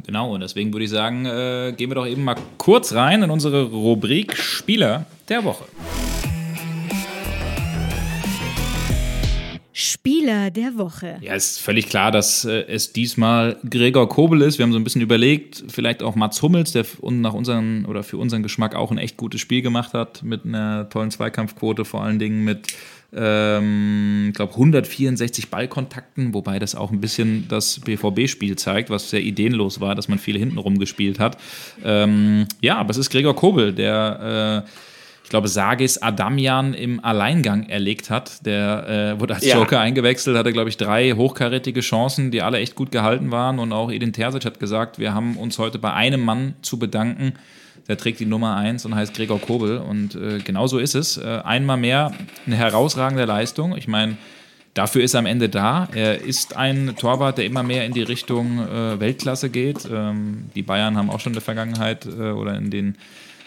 Genau, und deswegen würde ich sagen, äh, gehen wir doch eben mal kurz rein in unsere Rubrik Spieler der Woche. Spieler der Woche. Ja, ist völlig klar, dass äh, es diesmal Gregor Kobel ist. Wir haben so ein bisschen überlegt, vielleicht auch Mats Hummels, der nach unseren oder für unseren Geschmack auch ein echt gutes Spiel gemacht hat mit einer tollen Zweikampfquote, vor allen Dingen mit ähm, ich glaube 164 Ballkontakten, wobei das auch ein bisschen das BVB-Spiel zeigt, was sehr ideenlos war, dass man viele hinten rumgespielt hat. Ähm, ja, aber es ist Gregor Kobel, der äh, ich glaube, Sagis Adamian im Alleingang erlegt hat. Der äh, wurde als ja. Joker eingewechselt, hatte, glaube ich, drei hochkarätige Chancen, die alle echt gut gehalten waren. Und auch Edin Terzic hat gesagt, wir haben uns heute bei einem Mann zu bedanken. Der trägt die Nummer eins und heißt Gregor Kobel. Und äh, genau so ist es. Äh, einmal mehr eine herausragende Leistung. Ich meine, dafür ist er am Ende da. Er ist ein Torwart, der immer mehr in die Richtung äh, Weltklasse geht. Ähm, die Bayern haben auch schon in der Vergangenheit äh, oder in den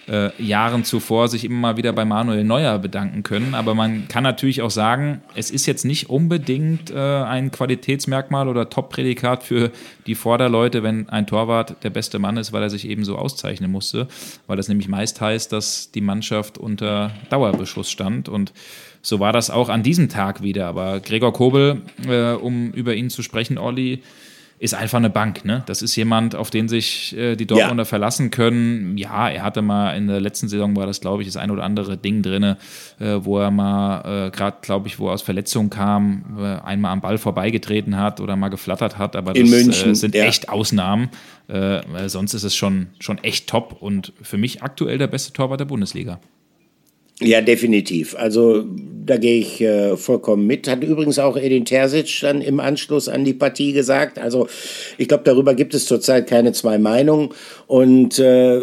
äh, Jahren zuvor sich immer mal wieder bei Manuel Neuer bedanken können. Aber man kann natürlich auch sagen, es ist jetzt nicht unbedingt äh, ein Qualitätsmerkmal oder Top-Prädikat für die Vorderleute, wenn ein Torwart der beste Mann ist, weil er sich eben so auszeichnen musste. Weil das nämlich meist heißt, dass die Mannschaft unter Dauerbeschuss stand. Und so war das auch an diesem Tag wieder. Aber Gregor Kobel, äh, um über ihn zu sprechen, Olli, ist einfach eine Bank. Ne? Das ist jemand, auf den sich äh, die Dortmunder ja. verlassen können. Ja, er hatte mal in der letzten Saison war das, glaube ich, das ein oder andere Ding drin, äh, wo er mal, äh, gerade, glaube ich, wo er aus Verletzung kam, äh, einmal am Ball vorbeigetreten hat oder mal geflattert hat. Aber das München, äh, sind ja. echt Ausnahmen. Äh, sonst ist es schon, schon echt top und für mich aktuell der beste Torwart der Bundesliga. Ja, definitiv. Also da gehe ich äh, vollkommen mit. Hat übrigens auch Edin Terzic dann im Anschluss an die Partie gesagt. Also ich glaube, darüber gibt es zurzeit keine zwei Meinungen. Und äh,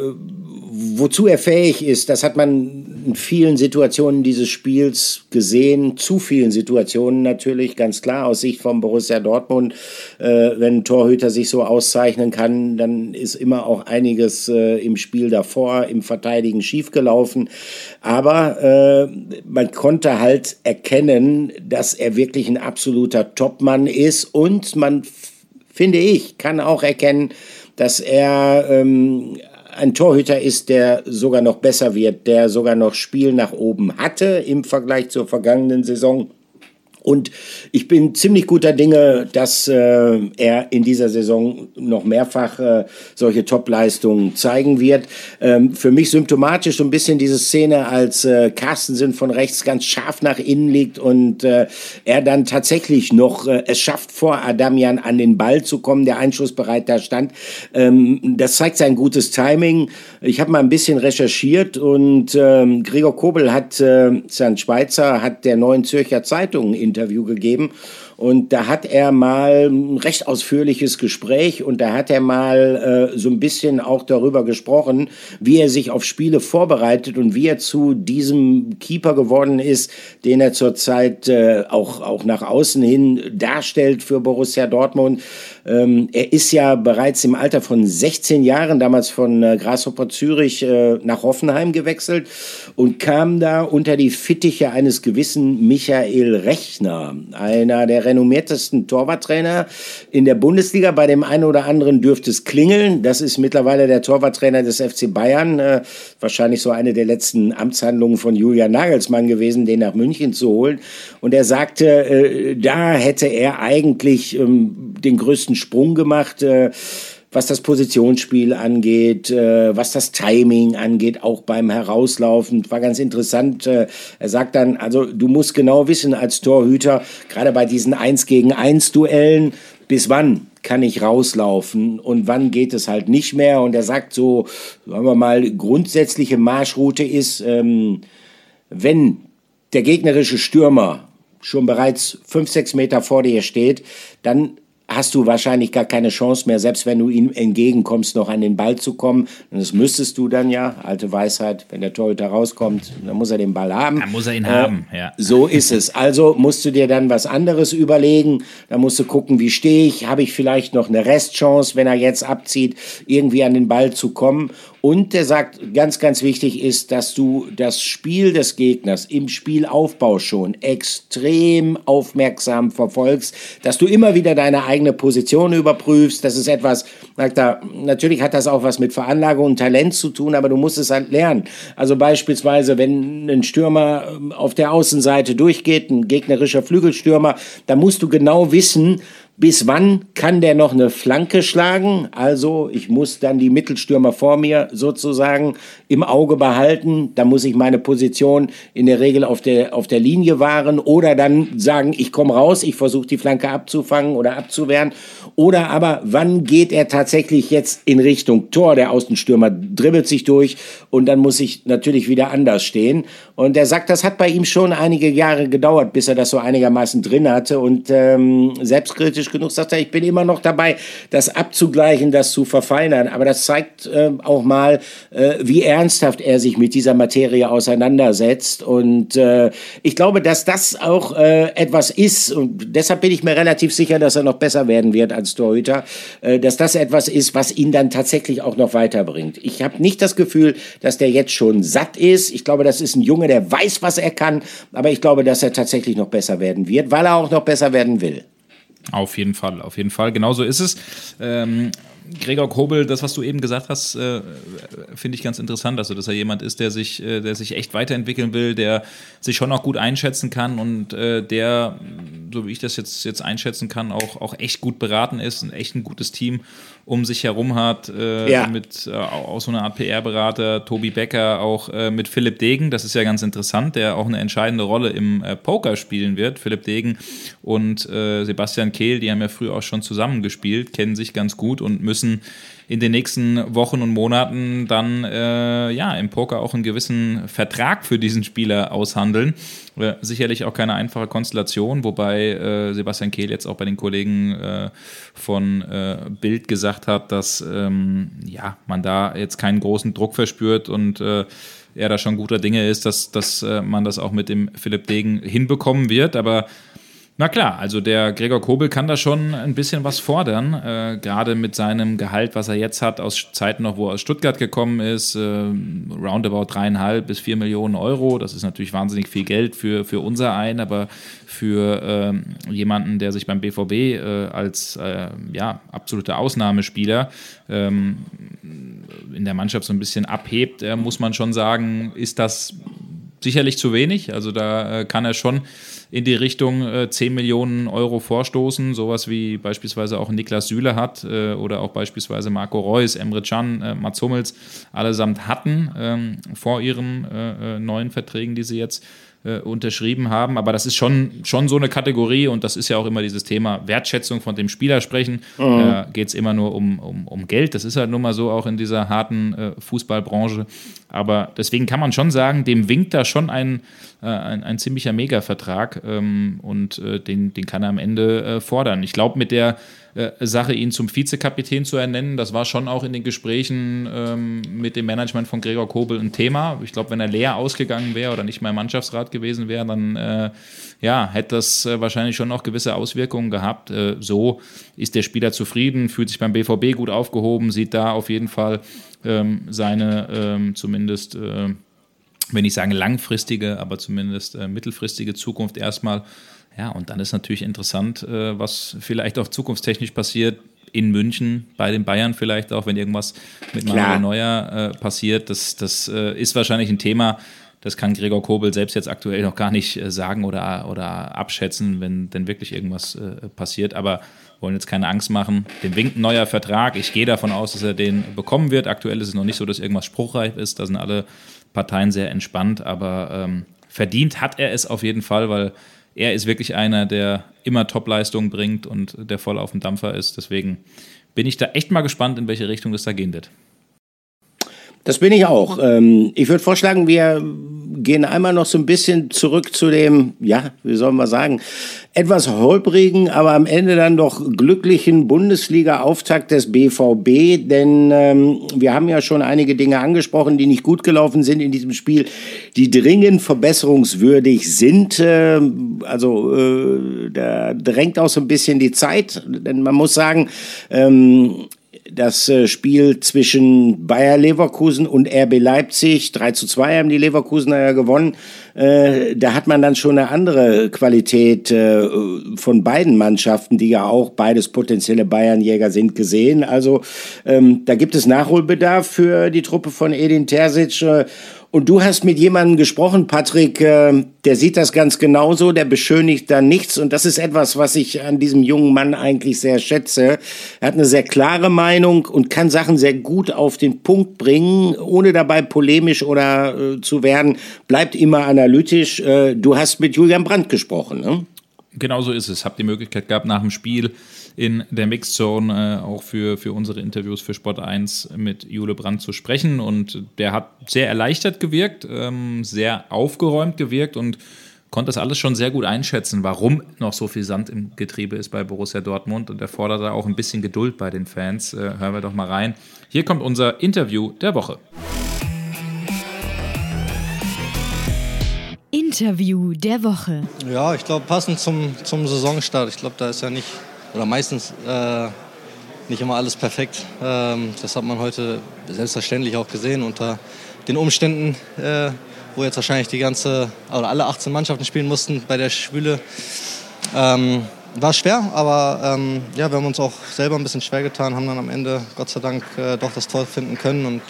wozu er fähig ist, das hat man in vielen Situationen dieses Spiels gesehen. Zu vielen Situationen natürlich, ganz klar, aus Sicht von Borussia Dortmund. Äh, wenn ein Torhüter sich so auszeichnen kann, dann ist immer auch einiges äh, im Spiel davor, im Verteidigen schiefgelaufen. Aber äh, man konnte halt erkennen, dass er wirklich ein absoluter Topmann ist und man, finde ich, kann auch erkennen, dass er ähm, ein Torhüter ist, der sogar noch besser wird, der sogar noch Spiel nach oben hatte im Vergleich zur vergangenen Saison. Und ich bin ziemlich guter Dinge, dass äh, er in dieser Saison noch mehrfach äh, solche Top-Leistungen zeigen wird. Ähm, für mich symptomatisch so ein bisschen diese Szene, als äh, Carstensen von rechts ganz scharf nach innen liegt und äh, er dann tatsächlich noch äh, es schafft, vor Adamian an den Ball zu kommen, der einschussbereit da stand. Ähm, das zeigt sein gutes Timing. Ich habe mal ein bisschen recherchiert und ähm, Gregor Kobel hat, äh, sein Schweizer, hat der Neuen Zürcher Zeitung in Interview gegeben. Und da hat er mal ein recht ausführliches Gespräch und da hat er mal äh, so ein bisschen auch darüber gesprochen, wie er sich auf Spiele vorbereitet und wie er zu diesem Keeper geworden ist, den er zurzeit äh, auch, auch nach außen hin darstellt für Borussia Dortmund. Ähm, er ist ja bereits im Alter von 16 Jahren, damals von äh, Grasshopper Zürich äh, nach Hoffenheim gewechselt und kam da unter die Fittiche eines gewissen Michael Rechner, einer der renommiertesten Torwarttrainer in der Bundesliga. Bei dem einen oder anderen dürfte es klingeln. Das ist mittlerweile der Torwarttrainer des FC Bayern. Äh, wahrscheinlich so eine der letzten Amtshandlungen von Julian Nagelsmann gewesen, den nach München zu holen. Und er sagte, äh, da hätte er eigentlich ähm, den größten Sprung gemacht. Äh, was das Positionsspiel angeht, äh, was das Timing angeht, auch beim Herauslaufen. War ganz interessant. Äh, er sagt dann, also du musst genau wissen als Torhüter, gerade bei diesen 1 gegen 1 Duellen, bis wann kann ich rauslaufen und wann geht es halt nicht mehr. Und er sagt so, sagen wir mal, grundsätzliche Marschroute ist, ähm, wenn der gegnerische Stürmer schon bereits fünf, sechs Meter vor dir steht, dann hast du wahrscheinlich gar keine Chance mehr, selbst wenn du ihm entgegenkommst, noch an den Ball zu kommen. Und das müsstest du dann ja, alte Weisheit, wenn der Torhüter rauskommt, dann muss er den Ball haben. Dann muss er ihn äh, haben, ja. So ist es. Also musst du dir dann was anderes überlegen. Da musst du gucken, wie stehe ich, habe ich vielleicht noch eine Restchance, wenn er jetzt abzieht, irgendwie an den Ball zu kommen. Und er sagt, ganz, ganz wichtig ist, dass du das Spiel des Gegners im Spielaufbau schon extrem aufmerksam verfolgst, dass du immer wieder deine eigene Position überprüfst. Das ist etwas, sagt er, natürlich hat das auch was mit Veranlagung und Talent zu tun, aber du musst es halt lernen. Also beispielsweise, wenn ein Stürmer ähm, auf der Außenseite durchgeht, ein gegnerischer Flügelstürmer, da musst du genau wissen, bis wann kann der noch eine Flanke schlagen? Also ich muss dann die Mittelstürmer vor mir sozusagen im Auge behalten. Da muss ich meine Position in der Regel auf der, auf der Linie wahren oder dann sagen, ich komme raus, ich versuche die Flanke abzufangen oder abzuwehren. Oder aber wann geht er tatsächlich jetzt in Richtung Tor? Der Außenstürmer dribbelt sich durch und dann muss ich natürlich wieder anders stehen. Und er sagt, das hat bei ihm schon einige Jahre gedauert, bis er das so einigermaßen drin hatte und ähm, selbstkritisch realistisch genug, sagt er, ich bin immer noch dabei, das abzugleichen, das zu verfeinern. Aber das zeigt äh, auch mal, äh, wie ernsthaft er sich mit dieser Materie auseinandersetzt. Und äh, ich glaube, dass das auch äh, etwas ist, und deshalb bin ich mir relativ sicher, dass er noch besser werden wird als Torhüter, äh, dass das etwas ist, was ihn dann tatsächlich auch noch weiterbringt. Ich habe nicht das Gefühl, dass der jetzt schon satt ist. Ich glaube, das ist ein Junge, der weiß, was er kann, aber ich glaube, dass er tatsächlich noch besser werden wird, weil er auch noch besser werden will. Auf jeden Fall, auf jeden Fall. Genauso ist es. Ähm, Gregor Kobel, das, was du eben gesagt hast, äh, finde ich ganz interessant. Also, dass er jemand ist, der sich, äh, der sich echt weiterentwickeln will, der sich schon auch gut einschätzen kann und äh, der so wie ich das jetzt, jetzt einschätzen kann, auch, auch echt gut beraten ist, ein echt ein gutes Team um sich herum hat, äh, ja. mit äh, auch so einer Art PR-Berater, Tobi Becker, auch äh, mit Philipp Degen, das ist ja ganz interessant, der auch eine entscheidende Rolle im äh, Poker spielen wird. Philipp Degen und äh, Sebastian Kehl, die haben ja früher auch schon zusammengespielt, kennen sich ganz gut und müssen in den nächsten Wochen und Monaten dann äh, ja im Poker auch einen gewissen Vertrag für diesen Spieler aushandeln. Äh, sicherlich auch keine einfache Konstellation, wobei äh, Sebastian Kehl jetzt auch bei den Kollegen äh, von äh, Bild gesagt hat, dass ähm, ja, man da jetzt keinen großen Druck verspürt und äh, er da schon guter Dinge ist, dass, dass man das auch mit dem Philipp Degen hinbekommen wird. Aber na klar, also der Gregor Kobel kann da schon ein bisschen was fordern, äh, gerade mit seinem Gehalt, was er jetzt hat, aus Zeiten noch, wo er aus Stuttgart gekommen ist, äh, roundabout dreieinhalb bis vier Millionen Euro. Das ist natürlich wahnsinnig viel Geld für, für unser ein, aber für äh, jemanden, der sich beim BVB äh, als äh, ja, absoluter Ausnahmespieler ähm, in der Mannschaft so ein bisschen abhebt, äh, muss man schon sagen, ist das sicherlich zu wenig. Also da kann er schon in die Richtung äh, 10 Millionen Euro vorstoßen, sowas wie beispielsweise auch Niklas Süle hat äh, oder auch beispielsweise Marco Reus, Emre Can, äh, Mats Hummels allesamt hatten ähm, vor ihren äh, äh, neuen Verträgen, die sie jetzt äh, unterschrieben haben. Aber das ist schon, schon so eine Kategorie und das ist ja auch immer dieses Thema Wertschätzung von dem Spieler sprechen. Mhm. Da geht es immer nur um, um, um Geld. Das ist halt nun mal so auch in dieser harten äh, Fußballbranche. Aber deswegen kann man schon sagen, dem winkt da schon ein, äh, ein, ein, ziemlicher Mega-Vertrag ähm, und äh, den, den kann er am Ende äh, fordern. Ich glaube, mit der äh, Sache, ihn zum Vizekapitän zu ernennen. Das war schon auch in den Gesprächen ähm, mit dem Management von Gregor Kobel ein Thema. Ich glaube, wenn er leer ausgegangen wäre oder nicht mehr Mannschaftsrat gewesen wäre, dann äh, ja, hätte das äh, wahrscheinlich schon auch gewisse Auswirkungen gehabt. Äh, so ist der Spieler zufrieden, fühlt sich beim BVB gut aufgehoben, sieht da auf jeden Fall ähm, seine ähm, zumindest äh, wenn ich sagen langfristige, aber zumindest äh, mittelfristige Zukunft erstmal ja, und dann ist natürlich interessant, äh, was vielleicht auch zukunftstechnisch passiert in München, bei den Bayern vielleicht auch, wenn irgendwas mit Manuel Neuer äh, passiert. Das, das äh, ist wahrscheinlich ein Thema, das kann Gregor Kobel selbst jetzt aktuell noch gar nicht sagen oder, oder abschätzen, wenn denn wirklich irgendwas passiert. Aber wollen jetzt keine Angst machen. Dem winkt ein neuer Vertrag. Ich gehe davon aus, dass er den bekommen wird. Aktuell ist es noch nicht so, dass irgendwas spruchreif ist. Da sind alle Parteien sehr entspannt. Aber ähm, verdient hat er es auf jeden Fall, weil er ist wirklich einer, der immer Top-Leistungen bringt und der voll auf dem Dampfer ist. Deswegen bin ich da echt mal gespannt, in welche Richtung das da gehen wird. Das bin ich auch. Ähm, ich würde vorschlagen, wir gehen einmal noch so ein bisschen zurück zu dem, ja, wie soll man sagen, etwas holprigen, aber am Ende dann doch glücklichen Bundesliga-Auftakt des BVB. Denn ähm, wir haben ja schon einige Dinge angesprochen, die nicht gut gelaufen sind in diesem Spiel, die dringend verbesserungswürdig sind. Äh, also äh, da drängt auch so ein bisschen die Zeit, denn man muss sagen, ähm, das äh, Spiel zwischen Bayer Leverkusen und RB Leipzig, 3 zu 2 haben die Leverkusener ja gewonnen, äh, da hat man dann schon eine andere Qualität äh, von beiden Mannschaften, die ja auch beides potenzielle Bayernjäger sind, gesehen. Also ähm, da gibt es Nachholbedarf für die Truppe von Edin Terzic. Und du hast mit jemandem gesprochen, Patrick, äh, der sieht das ganz genauso, der beschönigt da nichts. Und das ist etwas, was ich an diesem jungen Mann eigentlich sehr schätze. Er hat eine sehr klare Meinung und kann Sachen sehr gut auf den Punkt bringen, ohne dabei polemisch oder äh, zu werden. Bleibt immer analytisch. Äh, du hast mit Julian Brandt gesprochen, ne? Genau so ist es. Hab die Möglichkeit gehabt, nach dem Spiel in der Mixzone äh, auch für, für unsere Interviews für Sport 1 mit Jule Brandt zu sprechen. Und der hat sehr erleichtert gewirkt, ähm, sehr aufgeräumt gewirkt und konnte das alles schon sehr gut einschätzen, warum noch so viel Sand im Getriebe ist bei Borussia Dortmund. Und er forderte auch ein bisschen Geduld bei den Fans. Äh, hören wir doch mal rein. Hier kommt unser Interview der Woche. Interview der Woche. Ja, ich glaube, passend zum, zum Saisonstart. Ich glaube, da ist ja nicht oder meistens äh, nicht immer alles perfekt. Ähm, das hat man heute selbstverständlich auch gesehen unter den Umständen, äh, wo jetzt wahrscheinlich die ganze oder alle 18 Mannschaften spielen mussten bei der Schwüle. Ähm, war schwer, aber ähm, ja, wir haben uns auch selber ein bisschen schwer getan, haben dann am Ende Gott sei Dank äh, doch das Tor finden können und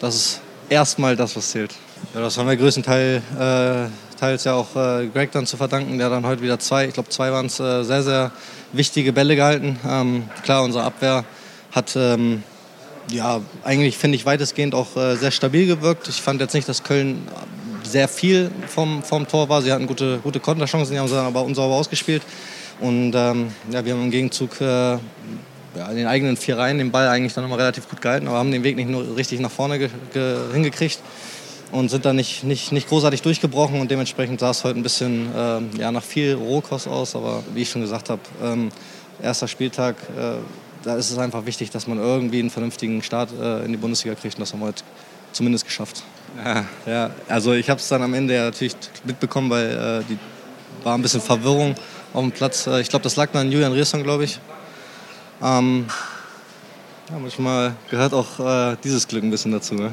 das ist erstmal das, was zählt. Ja, das haben wir größtenteils äh, teils ja auch äh, Greg dann zu verdanken, der dann heute wieder zwei, ich glaube zwei waren es, äh, sehr, sehr wichtige Bälle gehalten. Ähm, klar, unsere Abwehr hat ähm, ja eigentlich, finde ich, weitestgehend auch äh, sehr stabil gewirkt. Ich fand jetzt nicht, dass Köln sehr viel vom, vom Tor war. Sie hatten gute, gute Konterchancen, die haben sie aber unsauber ausgespielt. Und ähm, ja, wir haben im Gegenzug äh, ja, den eigenen vier Reihen den Ball eigentlich dann immer relativ gut gehalten, aber haben den Weg nicht nur richtig nach vorne hingekriegt und sind da nicht, nicht, nicht großartig durchgebrochen und dementsprechend sah es heute ein bisschen äh, ja, nach viel Rohkost aus, aber wie ich schon gesagt habe, ähm, erster Spieltag, äh, da ist es einfach wichtig, dass man irgendwie einen vernünftigen Start äh, in die Bundesliga kriegt und das haben wir heute zumindest geschafft. Ja, ja also ich habe es dann am Ende ja natürlich mitbekommen, weil äh, die war ein bisschen Verwirrung auf dem Platz. Äh, ich glaube, das lag dann an Julian Riesson, glaube ich. Ähm, ja, manchmal gehört auch äh, dieses Glück ein bisschen dazu. Ne?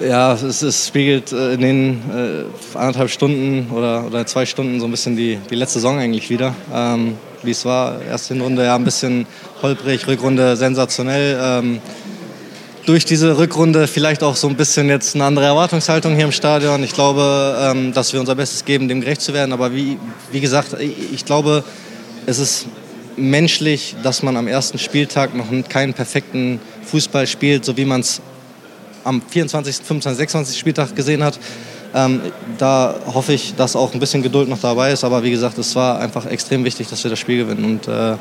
Ja, es, es spiegelt äh, in den äh, anderthalb Stunden oder, oder zwei Stunden so ein bisschen die, die letzte Saison eigentlich wieder. Ähm, wie es war, erste Hinrunde ja ein bisschen holprig, Rückrunde sensationell. Ähm, durch diese Rückrunde vielleicht auch so ein bisschen jetzt eine andere Erwartungshaltung hier im Stadion. Ich glaube, ähm, dass wir unser Bestes geben, dem gerecht zu werden. Aber wie, wie gesagt, ich glaube, es ist menschlich, dass man am ersten Spieltag noch keinen perfekten Fußball spielt, so wie man es am 24., 25., 26. Spieltag gesehen hat. Ähm, da hoffe ich, dass auch ein bisschen Geduld noch dabei ist. Aber wie gesagt, es war einfach extrem wichtig, dass wir das Spiel gewinnen. Und äh,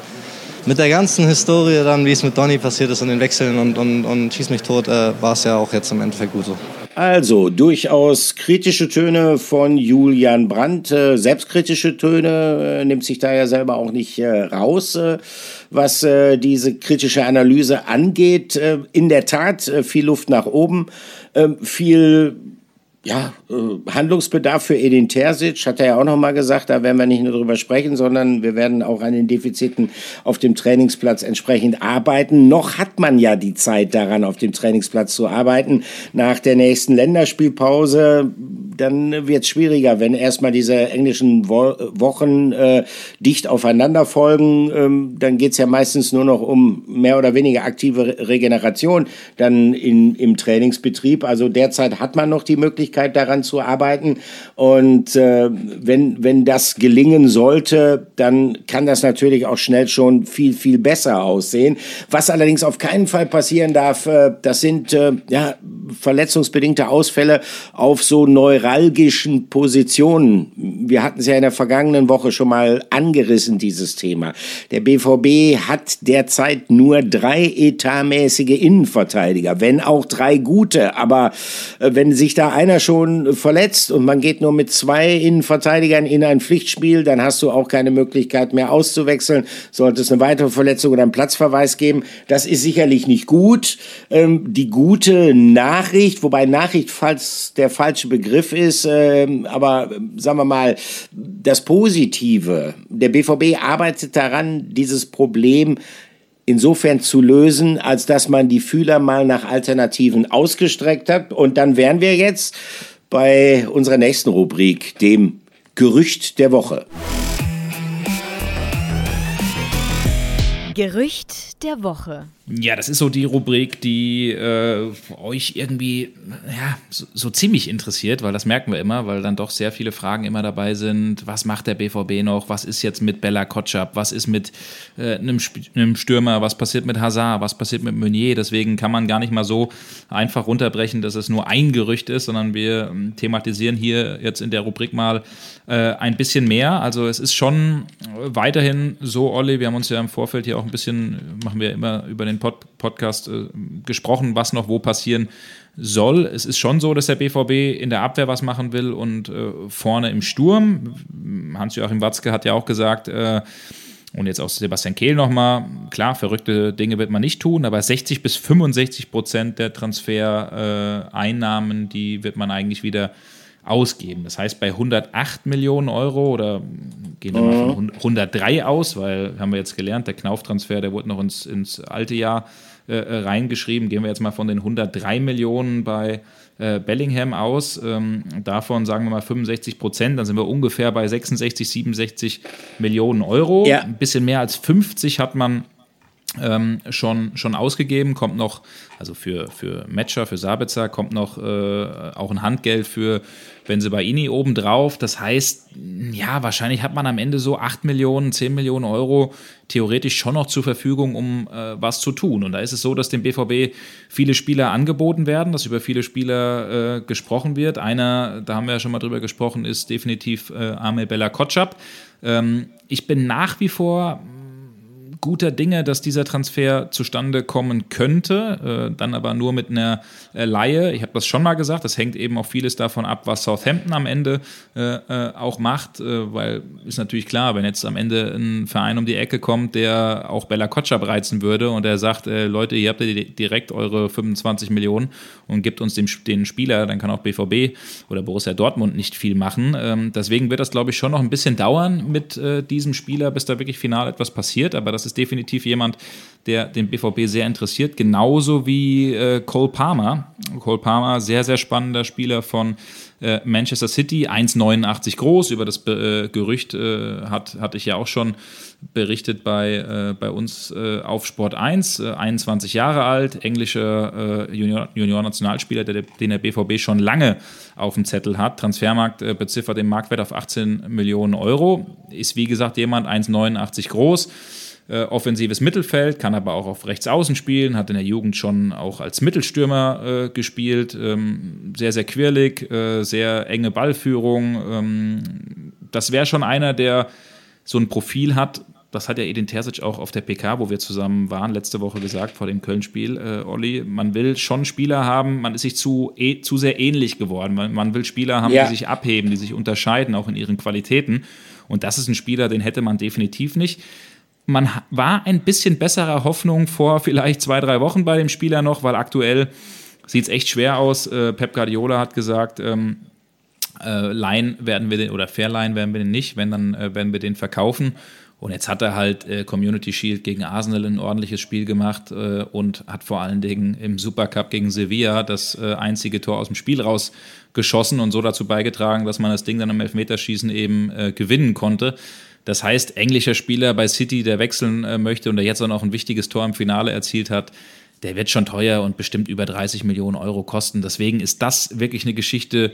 mit der ganzen Historie dann, wie es mit Donny passiert ist und den Wechseln und, und, und Schieß mich tot, äh, war es ja auch jetzt im Endeffekt gut so. Also, durchaus kritische Töne von Julian Brandt, äh, selbstkritische Töne, äh, nimmt sich da ja selber auch nicht äh, raus, äh, was äh, diese kritische Analyse angeht. Äh, in der Tat viel Luft nach oben, viel ja, äh, Handlungsbedarf für Edin Terzic, hat er ja auch noch mal gesagt, da werden wir nicht nur drüber sprechen, sondern wir werden auch an den Defiziten auf dem Trainingsplatz entsprechend arbeiten. Noch hat man ja die Zeit daran, auf dem Trainingsplatz zu arbeiten. Nach der nächsten Länderspielpause, dann wird es schwieriger, wenn erstmal diese englischen Wo Wochen äh, dicht aufeinander folgen. Ähm, dann geht es ja meistens nur noch um mehr oder weniger aktive Regeneration dann in, im Trainingsbetrieb. Also derzeit hat man noch die Möglichkeit, Möglichkeit, daran zu arbeiten. Und äh, wenn, wenn das gelingen sollte, dann kann das natürlich auch schnell schon viel, viel besser aussehen. Was allerdings auf keinen Fall passieren darf, äh, das sind äh, ja, verletzungsbedingte Ausfälle auf so neuralgischen Positionen. Wir hatten es ja in der vergangenen Woche schon mal angerissen, dieses Thema. Der BVB hat derzeit nur drei etatmäßige Innenverteidiger, wenn auch drei gute. Aber äh, wenn sich da einer schon verletzt und man geht nur mit zwei Innenverteidigern in ein Pflichtspiel, dann hast du auch keine Möglichkeit mehr auszuwechseln. Sollte es eine weitere Verletzung oder einen Platzverweis geben, das ist sicherlich nicht gut. Ähm, die gute Nachricht, wobei Nachricht falls der falsche Begriff ist, ähm, aber sagen wir mal, das Positive. Der BVB arbeitet daran, dieses Problem insofern zu lösen, als dass man die Fühler mal nach Alternativen ausgestreckt hat. Und dann wären wir jetzt bei unserer nächsten Rubrik, dem Gerücht der Woche. Gerücht der Woche. Ja, das ist so die Rubrik, die äh, euch irgendwie ja, so, so, ziemlich interessiert, weil das merken wir immer, weil dann doch sehr viele Fragen immer dabei sind. Was macht der BVB noch? Was ist jetzt mit Bella Kotschap? Was ist mit äh, einem, einem, Stürmer? Was passiert mit Hazard? Was passiert mit Meunier? Deswegen kann man gar nicht mal so einfach runterbrechen, dass es nur ein Gerücht ist, sondern wir ähm, thematisieren hier jetzt in der Rubrik mal äh, ein bisschen mehr. Also es ist schon weiterhin so, Olli, wir haben uns ja im Vorfeld hier auch ein bisschen, machen wir immer über den Pod Podcast äh, gesprochen, was noch wo passieren soll. Es ist schon so, dass der BVB in der Abwehr was machen will und äh, vorne im Sturm. Hans-Joachim Watzke hat ja auch gesagt, äh, und jetzt auch Sebastian Kehl nochmal, klar, verrückte Dinge wird man nicht tun, aber 60 bis 65 Prozent der Transfereinnahmen, die wird man eigentlich wieder ausgeben. Das heißt, bei 108 Millionen Euro oder gehen wir mal von 103 mhm. aus, weil haben wir jetzt gelernt, der Knauftransfer, der wurde noch ins, ins alte Jahr äh, äh reingeschrieben. Gehen wir jetzt mal von den 103 Millionen bei äh, Bellingham aus. Ähm, davon sagen wir mal 65 Prozent, dann sind wir ungefähr bei 66, 67 Millionen Euro. Ja. Ein bisschen mehr als 50 hat man ähm, schon, schon ausgegeben. Kommt noch, also für, für Matcher, für Sabitzer, kommt noch äh, auch ein Handgeld für Benzebaini obendrauf. Das heißt, ja, wahrscheinlich hat man am Ende so 8 Millionen, 10 Millionen Euro theoretisch schon noch zur Verfügung, um äh, was zu tun. Und da ist es so, dass dem BVB viele Spieler angeboten werden, dass über viele Spieler äh, gesprochen wird. Einer, da haben wir ja schon mal drüber gesprochen, ist definitiv äh, Amel Bella Kotschap. Ähm, ich bin nach wie vor guter Dinge, dass dieser Transfer zustande kommen könnte, äh, dann aber nur mit einer äh, Laie. Ich habe das schon mal gesagt, das hängt eben auch vieles davon ab, was Southampton am Ende äh, äh auch macht, äh, weil ist natürlich klar, wenn jetzt am Ende ein Verein um die Ecke kommt, der auch Bella Kotschap reizen würde und der sagt, äh, Leute, ihr habt direkt eure 25 Millionen und gibt uns den, den Spieler, dann kann auch BVB oder Borussia Dortmund nicht viel machen. Ähm, deswegen wird das, glaube ich, schon noch ein bisschen dauern mit diesem Spieler, bis da wirklich final etwas passiert, aber das ist definitiv jemand, der den BVB sehr interessiert, genauso wie äh, Cole Palmer. Cole Palmer, sehr, sehr spannender Spieler von äh, Manchester City, 1,89 groß. Über das äh, Gerücht äh, hat, hatte ich ja auch schon berichtet bei, äh, bei uns äh, auf Sport 1, 21 Jahre alt, englischer Junior-Nationalspieler, der, den der BVB schon lange auf dem Zettel hat. Transfermarkt beziffert den Marktwert auf 18 Millionen Euro. Ist wie gesagt jemand 1,89 groß äh, offensives Mittelfeld, kann aber auch auf rechts außen spielen, hat in der Jugend schon auch als Mittelstürmer äh, gespielt, ähm, sehr, sehr quirlig, äh, sehr enge Ballführung. Ähm, das wäre schon einer, der so ein Profil hat, das hat ja Edin Terzic auch auf der PK, wo wir zusammen waren, letzte Woche gesagt, vor dem Köln-Spiel, äh, Olli, man will schon Spieler haben, man ist sich zu, eh, zu sehr ähnlich geworden. Man, man will Spieler haben, ja. die sich abheben, die sich unterscheiden, auch in ihren Qualitäten. Und das ist ein Spieler, den hätte man definitiv nicht man war ein bisschen besserer Hoffnung vor vielleicht zwei, drei Wochen bei dem Spieler noch, weil aktuell sieht es echt schwer aus. Äh, Pep Guardiola hat gesagt, ähm, äh, Line werden wir den, oder Fairline werden wir den nicht, wenn dann äh, werden wir den verkaufen. Und jetzt hat er halt äh, Community Shield gegen Arsenal ein ordentliches Spiel gemacht äh, und hat vor allen Dingen im Supercup gegen Sevilla das äh, einzige Tor aus dem Spiel rausgeschossen und so dazu beigetragen, dass man das Ding dann im Elfmeterschießen eben äh, gewinnen konnte. Das heißt, englischer Spieler bei City, der wechseln äh, möchte und der jetzt auch noch ein wichtiges Tor im Finale erzielt hat, der wird schon teuer und bestimmt über 30 Millionen Euro kosten. Deswegen ist das wirklich eine Geschichte,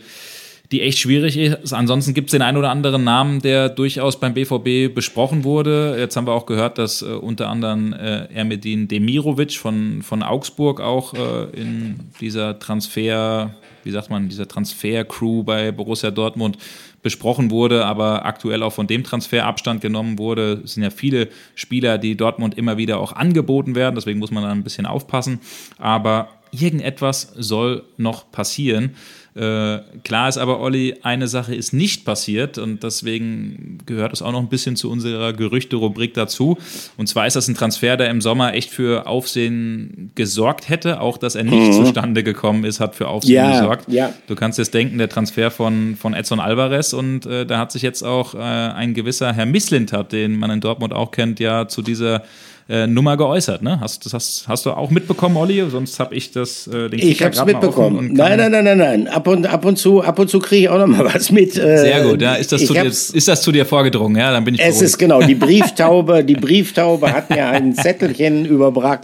die echt schwierig ist. Ansonsten gibt es den einen oder anderen Namen, der durchaus beim BVB besprochen wurde. Jetzt haben wir auch gehört, dass äh, unter anderem äh, Ermedin Demirovic von, von Augsburg auch äh, in dieser Transfer, wie sagt man, dieser Transfer-Crew bei Borussia Dortmund besprochen wurde, aber aktuell auch von dem Transfer Abstand genommen wurde. Es sind ja viele Spieler, die Dortmund immer wieder auch angeboten werden, deswegen muss man da ein bisschen aufpassen. Aber irgendetwas soll noch passieren. Äh, klar ist aber, Olli, eine Sache ist nicht passiert und deswegen gehört es auch noch ein bisschen zu unserer Gerüchte-Rubrik dazu. Und zwar ist das ein Transfer, der im Sommer echt für Aufsehen gesorgt hätte. Auch, dass er nicht mhm. zustande gekommen ist, hat für Aufsehen ja, gesorgt. Ja. Du kannst jetzt denken, der Transfer von, von Edson Alvarez und äh, da hat sich jetzt auch äh, ein gewisser Herr Misslintat, den man in Dortmund auch kennt, ja zu dieser äh, Nummer geäußert. Ne? Hast, das hast, hast du auch mitbekommen, Olli? Sonst habe ich das äh, den Ich habe es mitbekommen. Nein, nein, nein, nein, nein. Ab und, ab und zu, ab und zu kriege ich auch noch mal was mit. Äh, Sehr gut. Ja. Ist, das zu dir, ist das zu dir vorgedrungen? Ja, dann bin ich. Es beruhigt. ist genau die Brieftaube. Die Brieftaube hat mir ein Zettelchen überbracht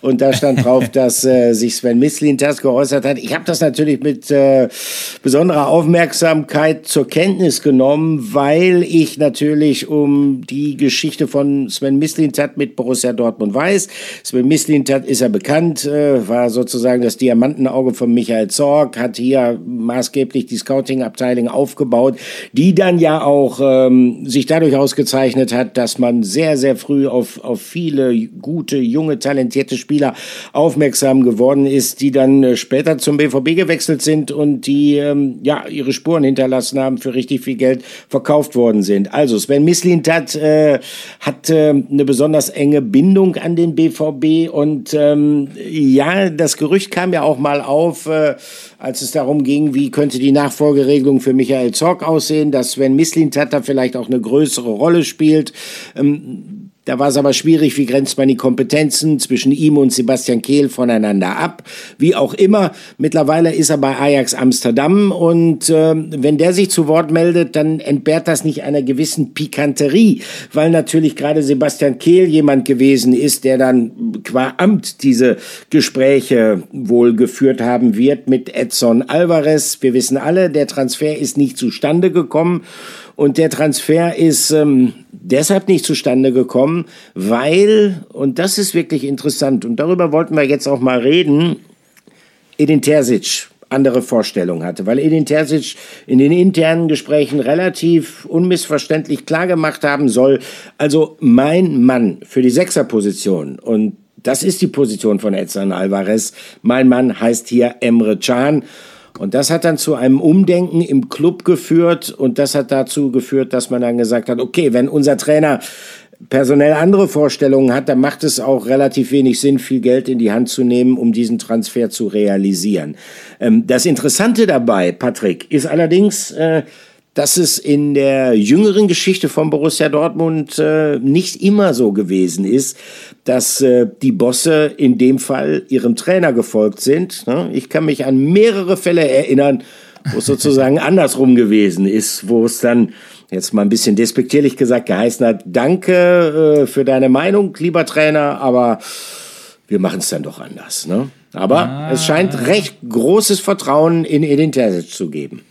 und da stand drauf, dass äh, sich Sven Mislin das geäußert hat. Ich habe das natürlich mit äh, besonderer Aufmerksamkeit zur Kenntnis genommen, weil ich natürlich um die Geschichte von Sven Mislintat mit Borussia Dortmund weiß. Sven Mislintat ist ja bekannt, äh, war sozusagen das Diamantenauge von Michael Zorg, hat hier maßgeblich die Scouting-Abteilung aufgebaut, die dann ja auch ähm, sich dadurch ausgezeichnet hat, dass man sehr, sehr früh auf, auf viele gute, junge, talentierte Spieler Spieler aufmerksam geworden ist, die dann äh, später zum BVB gewechselt sind und die ähm, ja ihre Spuren hinterlassen haben, für richtig viel Geld verkauft worden sind. Also Sven Mislintat äh, hat äh, eine besonders enge Bindung an den BVB und ähm, ja, das Gerücht kam ja auch mal auf, äh, als es darum ging, wie könnte die Nachfolgeregelung für Michael Zorc aussehen, dass Sven Mislintat da vielleicht auch eine größere Rolle spielt. Ähm, Da war es aber schwierig, wie grenzt man die Kompetenzen zwischen ihm und Sebastian Kehl voneinander ab. Wie auch immer, mittlerweile ist er bei Ajax Amsterdam und äh, wenn der sich zu Wort meldet, dann entbehrt das nicht einer gewissen Pikanterie, weil natürlich gerade Sebastian Kehl jemand gewesen ist, der dann qua Amt diese Gespräche wohl geführt haben wird mit Edson Alvarez. Wir wissen alle, der Transfer ist nicht zustande gekommen. Und der Transfer ist ähm, deshalb nicht zustande gekommen, weil, und das ist wirklich interessant, und darüber wollten wir jetzt auch mal reden, Edin Terzic andere Vorstellungen hatte, weil Edin Terzic in den internen Gesprächen relativ unmissverständlich klargemacht haben soll, also mein Mann für die Sechserposition und das ist die Position von Edson Alvarez. Mein Mann heißt hier Emre Can und das hat dann zu einem Umdenken im Club geführt und das hat dazu geführt, dass man dann gesagt hat, okay, wenn unser Trainer personell andere Vorstellungen hat, dann macht es auch relativ wenig Sinn, viel Geld in die Hand zu nehmen, um diesen Transfer zu realisieren. Ähm, das Interessante dabei, Patrick, ist allerdings, äh, dass es in der jüngeren Geschichte von Borussia Dortmund äh, nicht immer so gewesen ist, dass äh, die Bosse in dem Fall ihrem Trainer gefolgt sind. Ne? Ich kann mich an mehrere Fälle erinnern, wo es sozusagen andersrum gewesen ist, wo es dann jetzt mal ein bisschen despektierlich gesagt geheißen hat, danke äh, für deine Meinung, lieber Trainer, aber wir machen es dann doch anders. Ne? Aber ah. es scheint recht großes Vertrauen in Edin Terzic zu geben.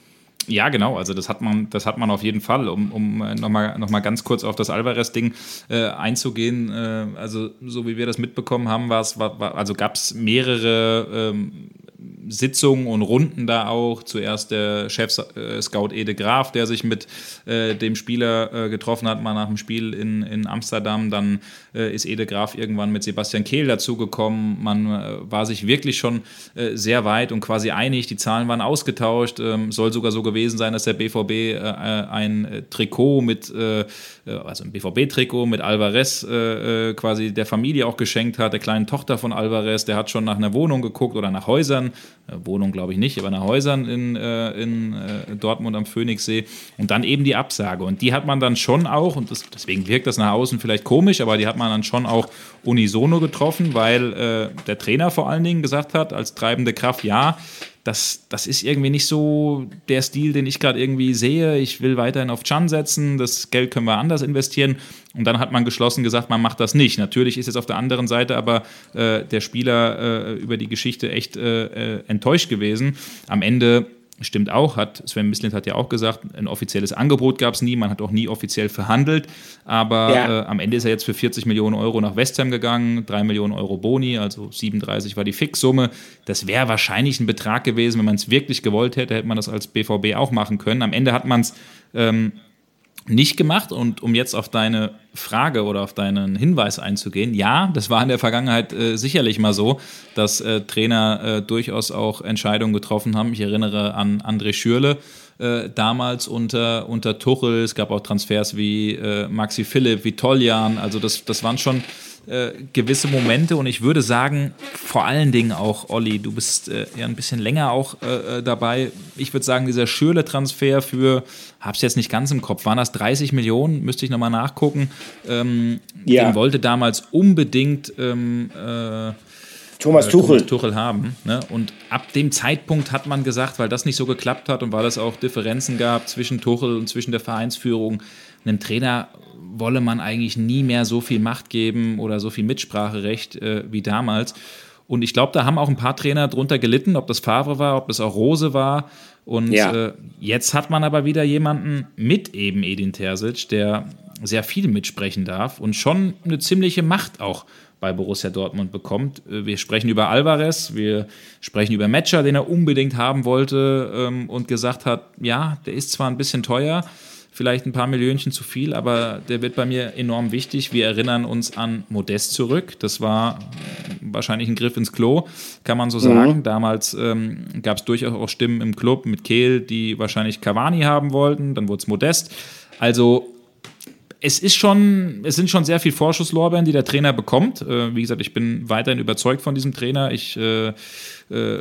Ja, genau. Also das hat man, das hat man auf jeden Fall. Um, um äh, nochmal noch mal ganz kurz auf das Alvarez-Ding äh, einzugehen. Äh, also so wie wir das mitbekommen haben, war es, war, war, also gab es mehrere ähm, Sitzungen und Runden da auch. Zuerst der Chef-Scout äh, Ede Graf, der sich mit äh, dem Spieler äh, getroffen hat, mal nach dem Spiel in, in Amsterdam. Dann äh, ist Ede Graf irgendwann mit Sebastian Kehl dazugekommen. Man äh, war sich wirklich schon sehr weit und quasi einig. Die Zahlen waren ausgetauscht. Ähm, soll sogar so gewesen sein, dass der BVB ein Trikot mit, also ein BVB-Trikot mit Alvarez quasi der Familie auch geschenkt hat, der kleinen Tochter von Alvarez. Der hat schon nach einer Wohnung geguckt oder nach Häusern äh, Wohnung glaube ich nicht, aber nach Häusern in, äh, in äh, Dortmund am Phoenixsee und dann eben die Absage. Und die hat man dann schon auch, und das, deswegen wirkt das nach außen vielleicht komisch, aber die hat man dann schon auch unisono getroffen, weil äh, der Trainer vor allen Dingen gesagt hat, als treibende Kraft, ja, das, das ist irgendwie nicht so der Stil, den ich gerade irgendwie sehe. Ich will weiterhin auf Chan setzen, das Geld können wir anders investieren. Und dann hat man geschlossen gesagt, man macht das nicht. Natürlich ist jetzt auf der anderen Seite aber äh, der Spieler äh, über die Geschichte echt äh, äh enttäuscht gewesen. Am Ende Stimmt auch, hat Sven Mislint hat ja auch gesagt, ein offizielles Angebot gab es nie, man hat auch nie offiziell verhandelt, aber ja. äh, am Ende ist er jetzt für 40 Millionen Euro nach West Ham gegangen, 3 Millionen Euro Boni, also 37 war die Fixsumme. Das wäre wahrscheinlich ein Betrag gewesen, wenn man es wirklich gewollt hätte, hätte man das als BVB auch machen können. Am Ende hat man es ähm, nicht gemacht. Und um jetzt auf deine Frage oder auf deinen Hinweis einzugehen, ja, das war in der Vergangenheit äh, sicherlich mal so, dass äh, Trainer äh, durchaus auch Entscheidungen getroffen haben. Ich erinnere an André Schürle. Äh, damals unter, unter Tuchel, es gab auch Transfers wie äh, Maxi Philipp, wie Toljan, also das, das waren schon äh, gewisse Momente und ich würde sagen, vor allen Dingen auch, Olli, du bist äh, ja ein bisschen länger auch äh, äh dabei. Ich würde sagen, dieser Schürle-Transfer für, hab's jetzt nicht ganz im Kopf, waren das 30 Millionen? Müsste ich nochmal nachgucken. Ähm, ja. Den wollte damals unbedingt ähm, äh, Thomas Tuchel. Thomas Tuchel haben. Ne? Und ab dem Zeitpunkt hat man gesagt, weil das nicht so geklappt hat und weil es auch Differenzen gab zwischen Tuchel und zwischen der Vereinsführung, einem Trainer wolle man eigentlich nie mehr so viel Macht geben oder so viel Mitspracherecht äh, wie damals. Und ich glaube, da haben auch ein paar Trainer drunter gelitten, ob das Favre war, ob das auch Rose war. Und ja. äh, jetzt hat man aber wieder jemanden mit eben Edin Terzic, der sehr viel mitsprechen darf und schon eine ziemliche Macht auch bei Borussia Dortmund bekommt. Äh, wir sprechen über Alvarez, wir sprechen über Matcher, den er unbedingt haben wollte ähm, und gesagt hat, ja, der ist zwar ein bisschen teuer, vielleicht ein paar Millionchen zu viel, aber der wird bei mir enorm wichtig. Wir erinnern uns an Modest zurück. Das war wahrscheinlich ein Griff ins Klo, kann man so mhm. sagen. Damals ähm, gab es durchaus auch Stimmen im Club mit Kehl, die wahrscheinlich Cavani haben wollten. Dann wurde es Modest. Also es ist schon, es sind schon sehr viel Vorschusslorbeeren, die der Trainer bekommt. Äh, wie gesagt, ich bin weiterhin überzeugt von diesem Trainer. Ich äh, äh,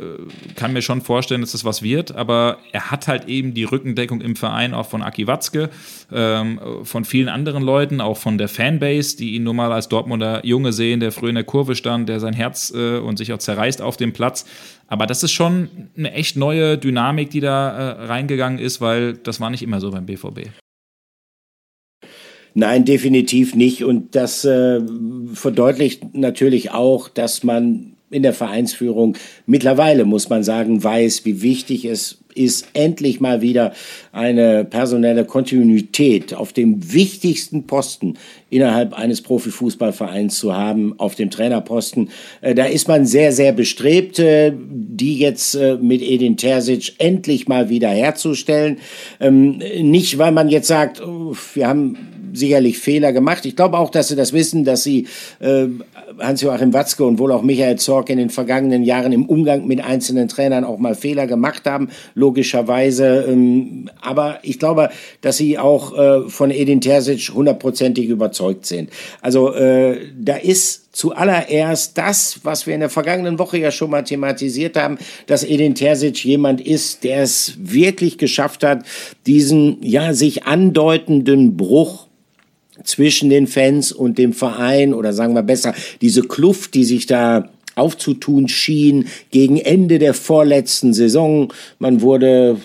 kann mir schon vorstellen, dass das was wird, aber er hat halt eben die Rückendeckung im Verein auch von Aki Watzke, ähm, von vielen anderen Leuten, auch von der Fanbase, die ihn nun mal als Dortmunder Junge sehen, der früher in der Kurve stand, der sein Herz äh, und sich auch zerreißt auf dem Platz. Aber das ist schon eine echt neue Dynamik, die da äh, reingegangen ist, weil das war nicht immer so beim BVB. Nein, definitiv nicht. Und das äh, verdeutlicht natürlich auch, dass man in der Vereinsführung mittlerweile, muss man sagen, weiß, wie wichtig es ist, endlich mal wieder eine personelle Kontinuität auf dem wichtigsten Posten innerhalb eines Profifußballvereins zu haben, auf dem Trainerposten. Äh, da ist man sehr, sehr bestrebt, äh, die jetzt äh, mit Edin Terzic endlich mal wieder herzustellen. Ähm, nicht, weil man jetzt sagt, oh, wir haben sicherlich Fehler gemacht. Ich glaube auch, dass sie das wissen, dass sie äh, Hans-Joachim Watzke und wohl auch Michael Zorc in den vergangenen Jahren im Umgang mit einzelnen Trainern auch mal Fehler gemacht haben, logischerweise. Ähm, aber ich glaube, dass sie auch äh, von Edin Terzic hundertprozentig überzeugt sind. Also äh, da ist zuallererst das, was wir in der vergangenen Woche ja schon mal thematisiert haben, dass Edin Terzic jemand ist, der es wirklich geschafft hat, diesen ja sich andeutenden Bruch zwischen den Fans und dem Verein oder sagen wir besser, diese Kluft, die sich da aufzutun schien gegen Ende der vorletzten Saison. Man wurde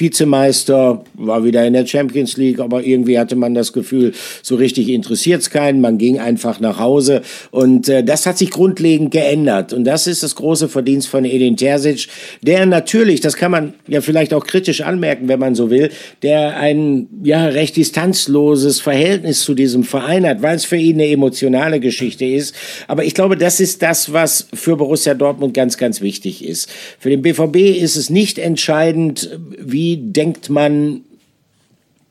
Vizemeister, war wieder in der Champions League, aber irgendwie hatte man das Gefühl, so richtig interessiert es keinen. Man ging einfach nach Hause und äh, das hat sich grundlegend geändert. Und das ist das große Verdienst von Edin Terzic, der natürlich, das kann man ja vielleicht auch kritisch anmerken, wenn man so will, der ein ja recht distanzloses Verhältnis zu diesem Verein hat, weil es für ihn eine emotionale Geschichte ist. Aber ich glaube, das ist das, was für Borussia Dortmund ganz, ganz wichtig ist. Für den BVB ist es nicht entscheidend, wie denkt man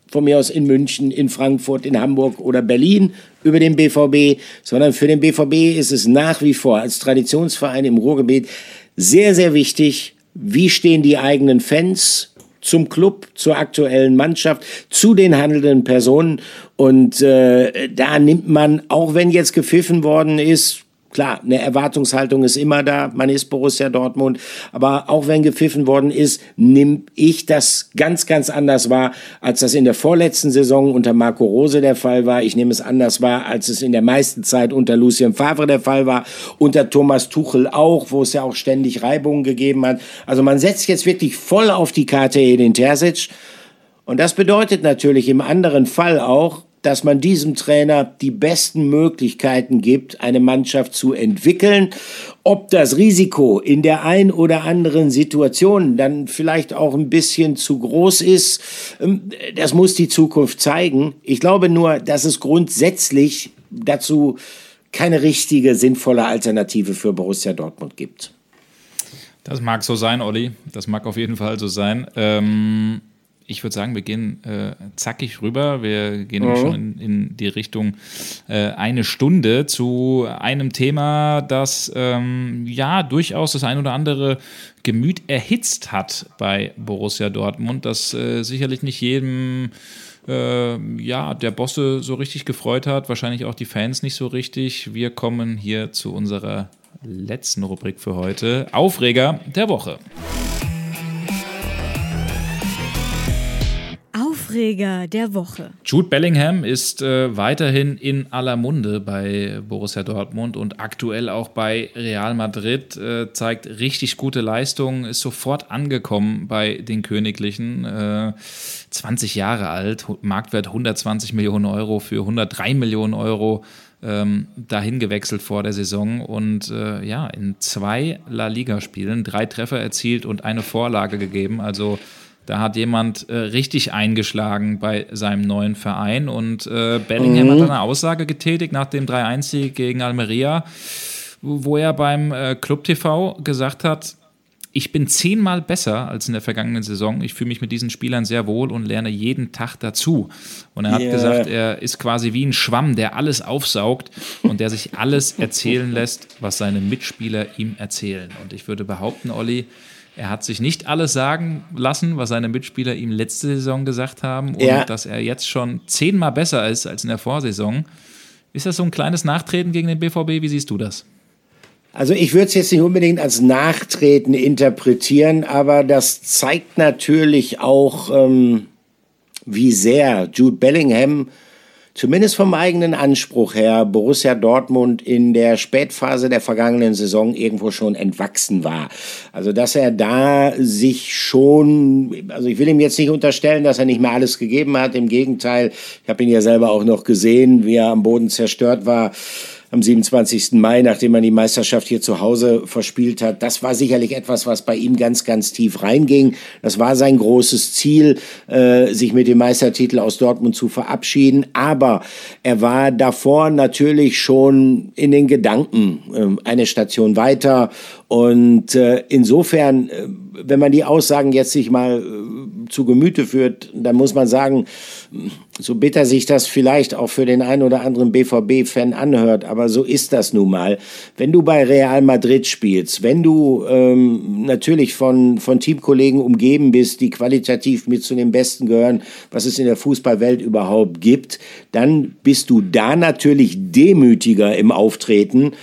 von mir aus in München, in Frankfurt, in Hamburg oder Berlin über den BVB, sondern für den BVB ist es nach wie vor als Traditionsverein im Ruhrgebiet sehr, sehr wichtig, wie stehen die eigenen Fans zum Club, zur aktuellen Mannschaft, zu den handelnden Personen. Und äh, da nimmt man, auch wenn jetzt gepfiffen worden ist, Klar, eine Erwartungshaltung ist immer da, man ist Borussia Dortmund, aber auch wenn gepfiffen worden ist, nehme ich das ganz, ganz anders wahr, als das in der vorletzten Saison unter Marco Rose der Fall war. Ich nehme es anders wahr, als es in der meisten Zeit unter Lucien Favre der Fall war, unter Thomas Tuchel auch, wo es ja auch ständig Reibungen gegeben hat. Also man setzt jetzt wirklich voll auf die Karte Edin Terzic. Und das bedeutet natürlich im anderen Fall auch, dass man diesem Trainer die besten Möglichkeiten gibt, eine Mannschaft zu entwickeln. Ob das Risiko in der ein oder anderen Situation dann vielleicht auch ein bisschen zu groß ist, ähm, das muss die Zukunft zeigen. Ich glaube nur, dass es grundsätzlich dazu keine richtige, sinnvolle Alternative für Borussia Dortmund gibt. Das mag so sein, Olli. Das mag auf jeden Fall so sein. Ähm ich würde sagen, wir gehen äh, zackig rüber. Wir gehen mhm. schon in, in, die Richtung äh, eine Stunde zu einem Thema, das ähm, ja durchaus das ein oder andere Gemüt erhitzt hat bei Borussia Dortmund, das äh, sicherlich nicht jedem äh, ja, der Bosse so richtig gefreut hat, wahrscheinlich auch die Fans nicht so richtig. Wir kommen hier zu unserer letzten Rubrik für heute. Aufreger der Woche. Aufreger der Woche. Jude Bellingham ist äh, weiterhin in aller Munde bei Borussia Dortmund und aktuell auch bei Real Madrid. Äh, zeigt richtig gute Leistungen, ist sofort angekommen bei den Königlichen. Äh, 20 Jahre alt, Marktwert 120 Millionen Euro für 103 Millionen Euro. Ähm, dahin gewechselt vor der Saison und äh, ja, in zwei La Liga-Spielen drei Treffer erzielt und eine Vorlage gegeben. Also da hat jemand äh, richtig eingeschlagen bei seinem neuen Verein und äh, Bellingham mhm. hat eine Aussage getätigt nach dem 3-1-Sieg gegen Almeria, wo er beim äh, Club TV gesagt hat, ich bin zehnmal besser als in der vergangenen Saison. Ich fühle mich mit diesen Spielern sehr wohl und lerne jeden Tag dazu. Und er hat yeah. gesagt, er ist quasi wie ein Schwamm, der alles aufsaugt und der sich alles erzählen lässt, was seine Mitspieler ihm erzählen. Und ich würde behaupten, Olli, er hat sich nicht alles sagen lassen, was seine Mitspieler ihm letzte Saison gesagt haben und ja. dass er jetzt schon zehnmal besser ist als in der Vorsaison. Ist das so ein kleines Nachtreten gegen den BVB? Wie siehst du das? Also ich würde es jetzt nicht unbedingt als Nachtreten interpretieren, aber das zeigt natürlich auch, ähm, wie sehr Jude Bellingham zumindest vom eigenen Anspruch her Borussia Dortmund in der Spätphase der vergangenen Saison irgendwo schon entwachsen war. Also dass er da sich schon, also ich will ihm jetzt nicht unterstellen, dass er nicht mehr alles gegeben hat. Im Gegenteil, ich habe ihn ja selber auch noch gesehen, wie er am Boden zerstört war am 27. Mai, nachdem man die Meisterschaft hier zu Hause verspielt hat. Das war sicherlich etwas, was bei ihm ganz, ganz tief reinging. Das war sein großes Ziel, äh, sich mit dem Meistertitel aus Dortmund zu verabschieden. Aber er war davor natürlich schon in den Gedanken äh, eine Station weiter. Und äh, insofern, äh, wenn man die Aussagen jetzt sich mal äh, zu Gemüte führt, dann muss man sagen, so bitter sich das vielleicht auch für den einen oder anderen BVB-Fan anhört, aber so ist das nun mal. Wenn du bei Real Madrid spielst, wenn du ähm, natürlich von, von Teamkollegen umgeben bist, die qualitativ mit zu den Besten gehören, was es in der Fußballwelt überhaupt gibt, dann bist du da natürlich demütiger im Auftreten,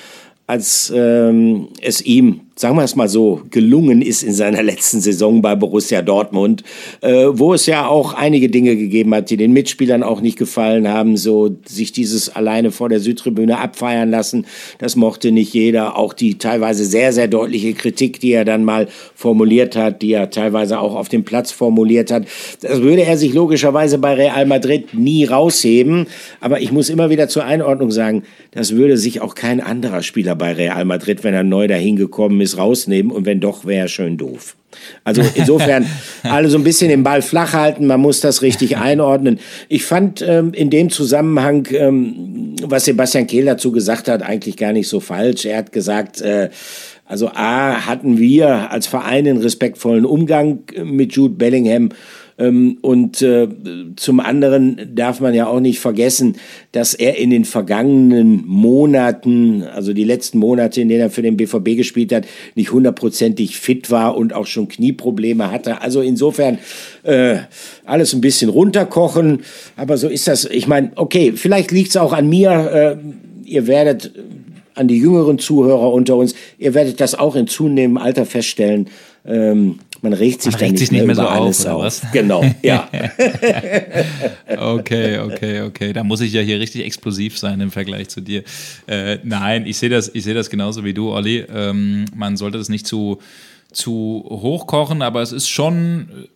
als ähm, es ihm sagen wir es mal so, gelungen ist in seiner letzten Saison bei Borussia Dortmund, äh, wo es ja auch einige Dinge gegeben hat, die den Mitspielern auch nicht gefallen haben, so sich dieses alleine vor der Südtribüne abfeiern lassen, das mochte nicht jeder, auch die teilweise sehr, sehr deutliche Kritik, die er dann mal formuliert hat, die er teilweise auch auf dem Platz formuliert hat, das würde er sich logischerweise bei Real Madrid nie rausheben, aber ich muss immer wieder zur Einordnung sagen, das würde sich auch kein anderer Spieler bei Real Madrid, wenn er neu dahin gekommen ist, rausnehmen und wenn doch, wäre schön doof. Also insofern alle so ein bisschen den Ball flach halten, man muss das richtig einordnen. Ich fand ähm, in dem Zusammenhang, ähm, was Sebastian Kehl dazu gesagt hat, eigentlich gar nicht so falsch. Er hat gesagt, äh, also A, hatten wir als Verein einen respektvollen Umgang mit Jude Bellingham und äh, zum anderen darf man ja auch nicht vergessen, dass er in den vergangenen Monaten, also die letzten Monate, in denen er für den BVB gespielt hat, nicht hundertprozentig fit war und auch schon Knieprobleme hatte. Also insofern äh, alles ein bisschen runterkochen. Aber so ist das. Ich meine, okay, vielleicht liegt es auch an mir. Äh, ihr werdet an die jüngeren Zuhörer unter uns, ihr werdet das auch in zunehmendem Alter feststellen. Ähm, man regt sich, man regt sich nicht mehr, mehr so auf, auf. Was? Genau, ja. okay, okay, okay. Da muss ich ja hier richtig explosiv sein im Vergleich zu dir. Äh, nein, ich sehe das, ich sehe das genauso wie du, Olli. Ähm, man sollte das nicht zu zu hochkochen, aber es ist schon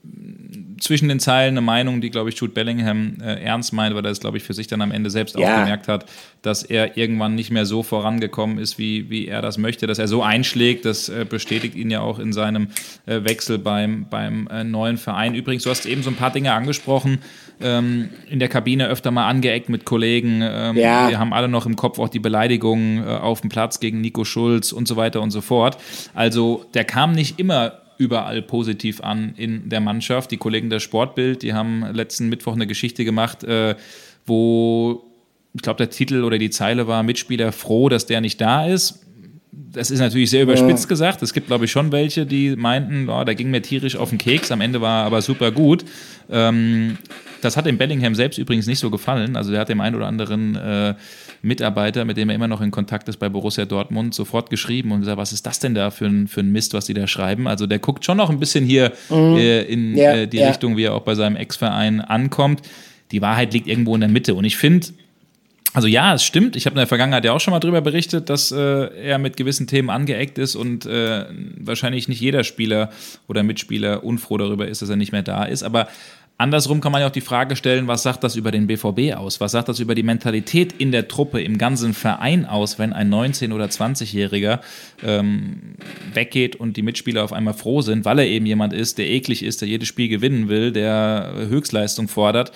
zwischen den Zeilen eine Meinung, die, glaube ich, Jude Bellingham äh, ernst meint, weil er es, glaube ich, für sich dann am Ende selbst ja. auch gemerkt hat, dass er irgendwann nicht mehr so vorangekommen ist, wie, wie er das möchte, dass er so einschlägt. Das äh, bestätigt ihn ja auch in seinem äh, Wechsel beim, beim äh, neuen Verein. Übrigens, du hast eben so ein paar Dinge angesprochen, ähm, in der Kabine öfter mal angeeckt mit Kollegen. Ähm, ja. Wir haben alle noch im Kopf auch die Beleidigungen äh, auf dem Platz gegen Nico Schulz und so weiter und so fort. Also der kam nicht immer überall positiv an in der Mannschaft. Die Kollegen der Sportbild, die haben letzten Mittwoch eine Geschichte gemacht, äh, wo ich glaube, der Titel oder die Zeile war Mitspieler froh, dass der nicht da ist. Das ist natürlich sehr überspitzt ja. gesagt. Es gibt, glaube ich, schon welche, die meinten, oh, da ging mir tierisch auf den Keks. Am Ende war er aber super gut. Ähm, das hat dem Bellingham selbst übrigens nicht so gefallen. Also der hat dem einen oder anderen äh, Mitarbeiter, mit dem er immer noch in Kontakt ist bei Borussia Dortmund, sofort geschrieben und gesagt, was ist das denn da für ein, für ein Mist, was die da schreiben? Also der guckt schon noch ein bisschen hier mhm. äh, in ja, äh, die ja. Richtung, wie er auch bei seinem Ex-Verein ankommt. Die Wahrheit liegt irgendwo in der Mitte. Und ich finde, also ja, es stimmt. Ich habe in der Vergangenheit ja auch schon mal darüber berichtet, dass äh, er mit gewissen Themen angeeckt ist und äh, wahrscheinlich nicht jeder Spieler oder Mitspieler unfroh darüber ist, dass er nicht mehr da ist. Aber Andersrum kann man ja auch die Frage stellen, was sagt das über den BVB aus? Was sagt das über die Mentalität in der Truppe, im ganzen Verein aus, wenn ein 19- oder 20-Jähriger ähm, weggeht und die Mitspieler auf einmal froh sind, weil er eben jemand ist, der eklig ist, der jedes Spiel gewinnen will, der Höchstleistung fordert.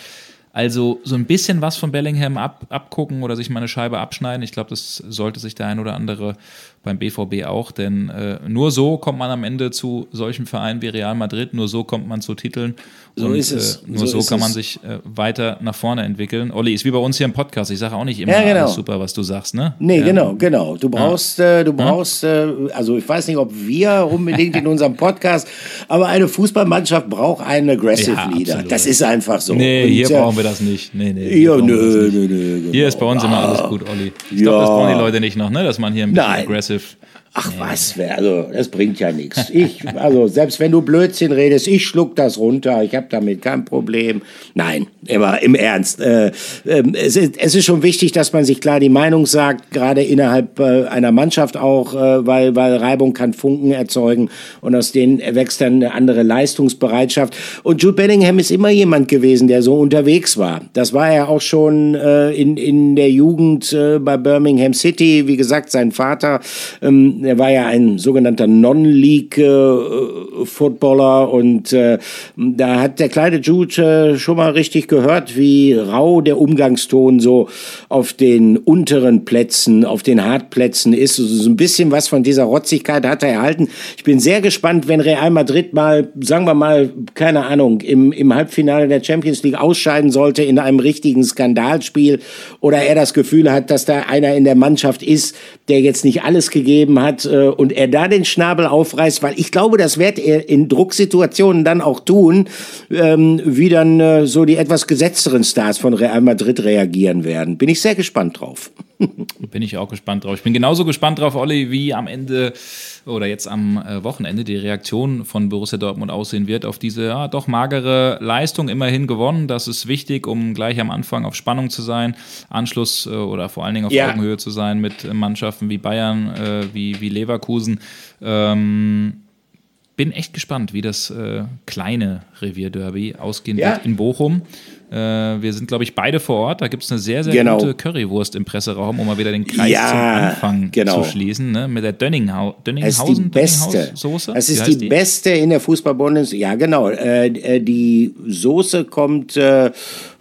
Also so ein bisschen was von Bellingham ab, abgucken oder sich mal eine Scheibe abschneiden. Ich glaube, das sollte sich der ein oder andere beim BVB auch, denn äh, nur so kommt man am Ende zu solchen Vereinen wie Real Madrid, nur so kommt man zu Titeln so und ist es. Äh, nur so, so kann es. man sich äh, weiter nach vorne entwickeln. Olli, ist wie bei uns hier im Podcast, ich sage auch nicht immer ja, genau. alles super, was du sagst, ne? Nee, ja. genau, genau. Du brauchst, ja. äh, du brauchst, äh, also ich weiß nicht, ob wir unbedingt in unserem Podcast, aber eine Fußballmannschaft braucht einen Aggressive Leader. Absolut. Das ist einfach so. Nee, und, hier äh, brauchen wir das nicht. Nee, nee. Hier, nö, nö, nö, genau. hier ist bei uns immer alles gut, Olli. Ich glaube, das brauchen die Leute nicht noch, ne? dass man hier ein bisschen Nein. aggressive massive Ach was, also das bringt ja nichts. Ich, also selbst wenn du Blödsinn redest, ich schluck das runter, ich habe damit kein Problem. Nein, aber im Ernst. Äh, äh, es, ist, es ist schon wichtig, dass man sich klar die Meinung sagt, gerade innerhalb äh, einer Mannschaft auch, äh, weil, weil Reibung kann Funken erzeugen und aus denen erwächst dann eine andere Leistungsbereitschaft. Und Jude Bellingham ist immer jemand gewesen, der so unterwegs war. Das war er auch schon äh, in, in der Jugend äh, bei Birmingham City. Wie gesagt, sein Vater ähm, er war ja ein sogenannter Non-League-Footballer und äh, da hat der kleine Jude äh, schon mal richtig gehört, wie rau der Umgangston so auf den unteren Plätzen, auf den Hartplätzen ist. Also so ein bisschen was von dieser Rotzigkeit hat er erhalten. Ich bin sehr gespannt, wenn Real Madrid mal, sagen wir mal, keine Ahnung, im, im Halbfinale der Champions League ausscheiden sollte in einem richtigen Skandalspiel oder er das Gefühl hat, dass da einer in der Mannschaft ist, der jetzt nicht alles gegeben hat hat äh, und er da den Schnabel aufreißt, weil ich glaube, das wird er in Drucksituationen dann auch tun, ähm, wie dann äh, so die etwas gesetzteren Stars von Real Madrid reagieren werden. Bin ich sehr gespannt drauf. Bin ich auch gespannt drauf. Ich bin genauso gespannt drauf, Olli, wie am Ende oder jetzt am äh, Wochenende die Reaktion von Borussia Dortmund aussehen wird auf diese ja, doch magere Leistung. Immerhin gewonnen. Das ist wichtig, um gleich am Anfang auf Spannung zu sein, Anschluss äh, oder vor allen Dingen auf ja. Augenhöhe zu sein mit Mannschaften wie Bayern, äh, wie, wie Leverkusen. Ähm, bin echt gespannt, wie das äh, kleine Revierderby ausgehen ja. wird in Bochum. Äh, wir sind, glaube ich, beide vor Ort. Da gibt es eine sehr, sehr genau. gute Currywurst im Presseraum, um mal wieder den Kreis ja, zum Anfang genau. zu schließen. Ne? Mit der Dönninghau Dönninghausen das ist die beste. Soße. Das ist die, die, beste in der Fußball-Bundesliga. Ja, genau. Äh, äh, die Soße kommt äh,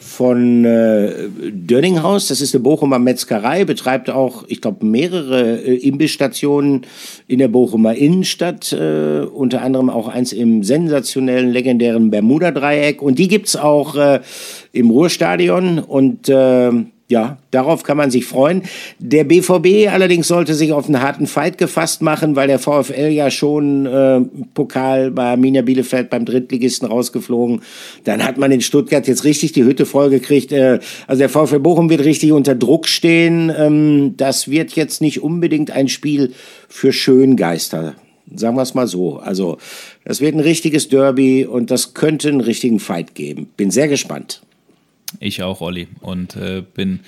von äh, Dönninghaus. Das ist eine Bochumer Metzgerei, betreibt auch, ich glaube, mehrere äh, Imbissstationen in der Bochumer Innenstadt. Äh, unter anderem auch eins im sensationellen, legendären Bermuda-Dreieck. Und die gibt es auch äh, im Ruhrstadion und äh, ja, darauf kann man sich freuen. Der BVB allerdings sollte sich auf einen harten Fight gefasst machen, weil der VfL ja schon äh, Pokal bei Arminia Bielefeld beim Drittligisten rausgeflogen. Dann hat man in Stuttgart jetzt richtig die Hütte vollgekriegt. Äh, also der VfL Bochum wird richtig unter Druck stehen. Ähm, das wird jetzt nicht unbedingt ein Spiel für Schöngeister. Sagen wir es mal so. Also, das wird ein richtiges Derby und das könnte einen richtigen Fight geben. Bin sehr gespannt. Ich auch, Olli. Und äh, bin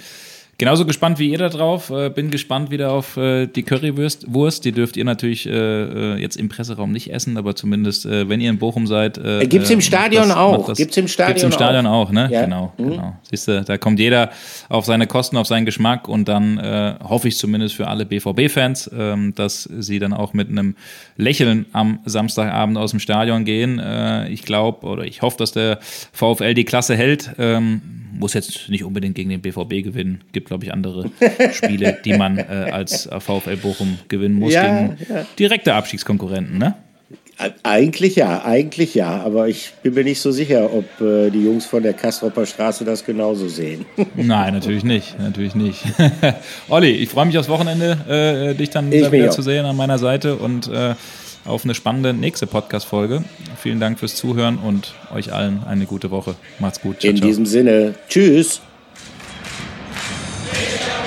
genauso gespannt wie ihr da drauf. Äh, bin gespannt wieder auf äh, die Currywurst. Wurst. Die dürft ihr natürlich äh, äh, jetzt im Presseraum nicht essen, aber zumindest, äh, wenn ihr in Bochum seid. Äh, Gibt es im Stadion das, auch. Gibt es im Stadion Gibt's im Stadion auch, auch ne? Ja. Genau, mhm. genau. Siehst du, da kommt jeder auf seine Kosten, auf seinen Geschmack und dann hoffe ich zumindest für alle BVB-Fans, ähm, dass sie dann auch mit einem Lächeln am Samstagabend aus dem Stadion gehen. ich glaube oder ich hoffe, dass der VfL die Klasse hält. Ähm, muss jetzt nicht unbedingt gegen den BVB gewinnen. Gibt, glaube ich, andere Spiele, die man äh, als VfL Bochum gewinnen muss ja, gegen ja. direkte Abstiegskonkurrenten, ne? Eigentlich ja, eigentlich ja, aber ich bin mir nicht so sicher, ob äh, die Jungs von der Kastropper Straße das genauso sehen. Nein, natürlich nicht, natürlich nicht. Olli, ich freue mich aufs Wochenende, äh, dich dann wieder zu sehen an meiner Seite und äh, auf eine spannende nächste Podcast-Folge. Vielen Dank fürs Zuhören und euch allen eine gute Woche. Macht's gut. Ciao, In ciao. diesem Sinne, tschüss. Yeah.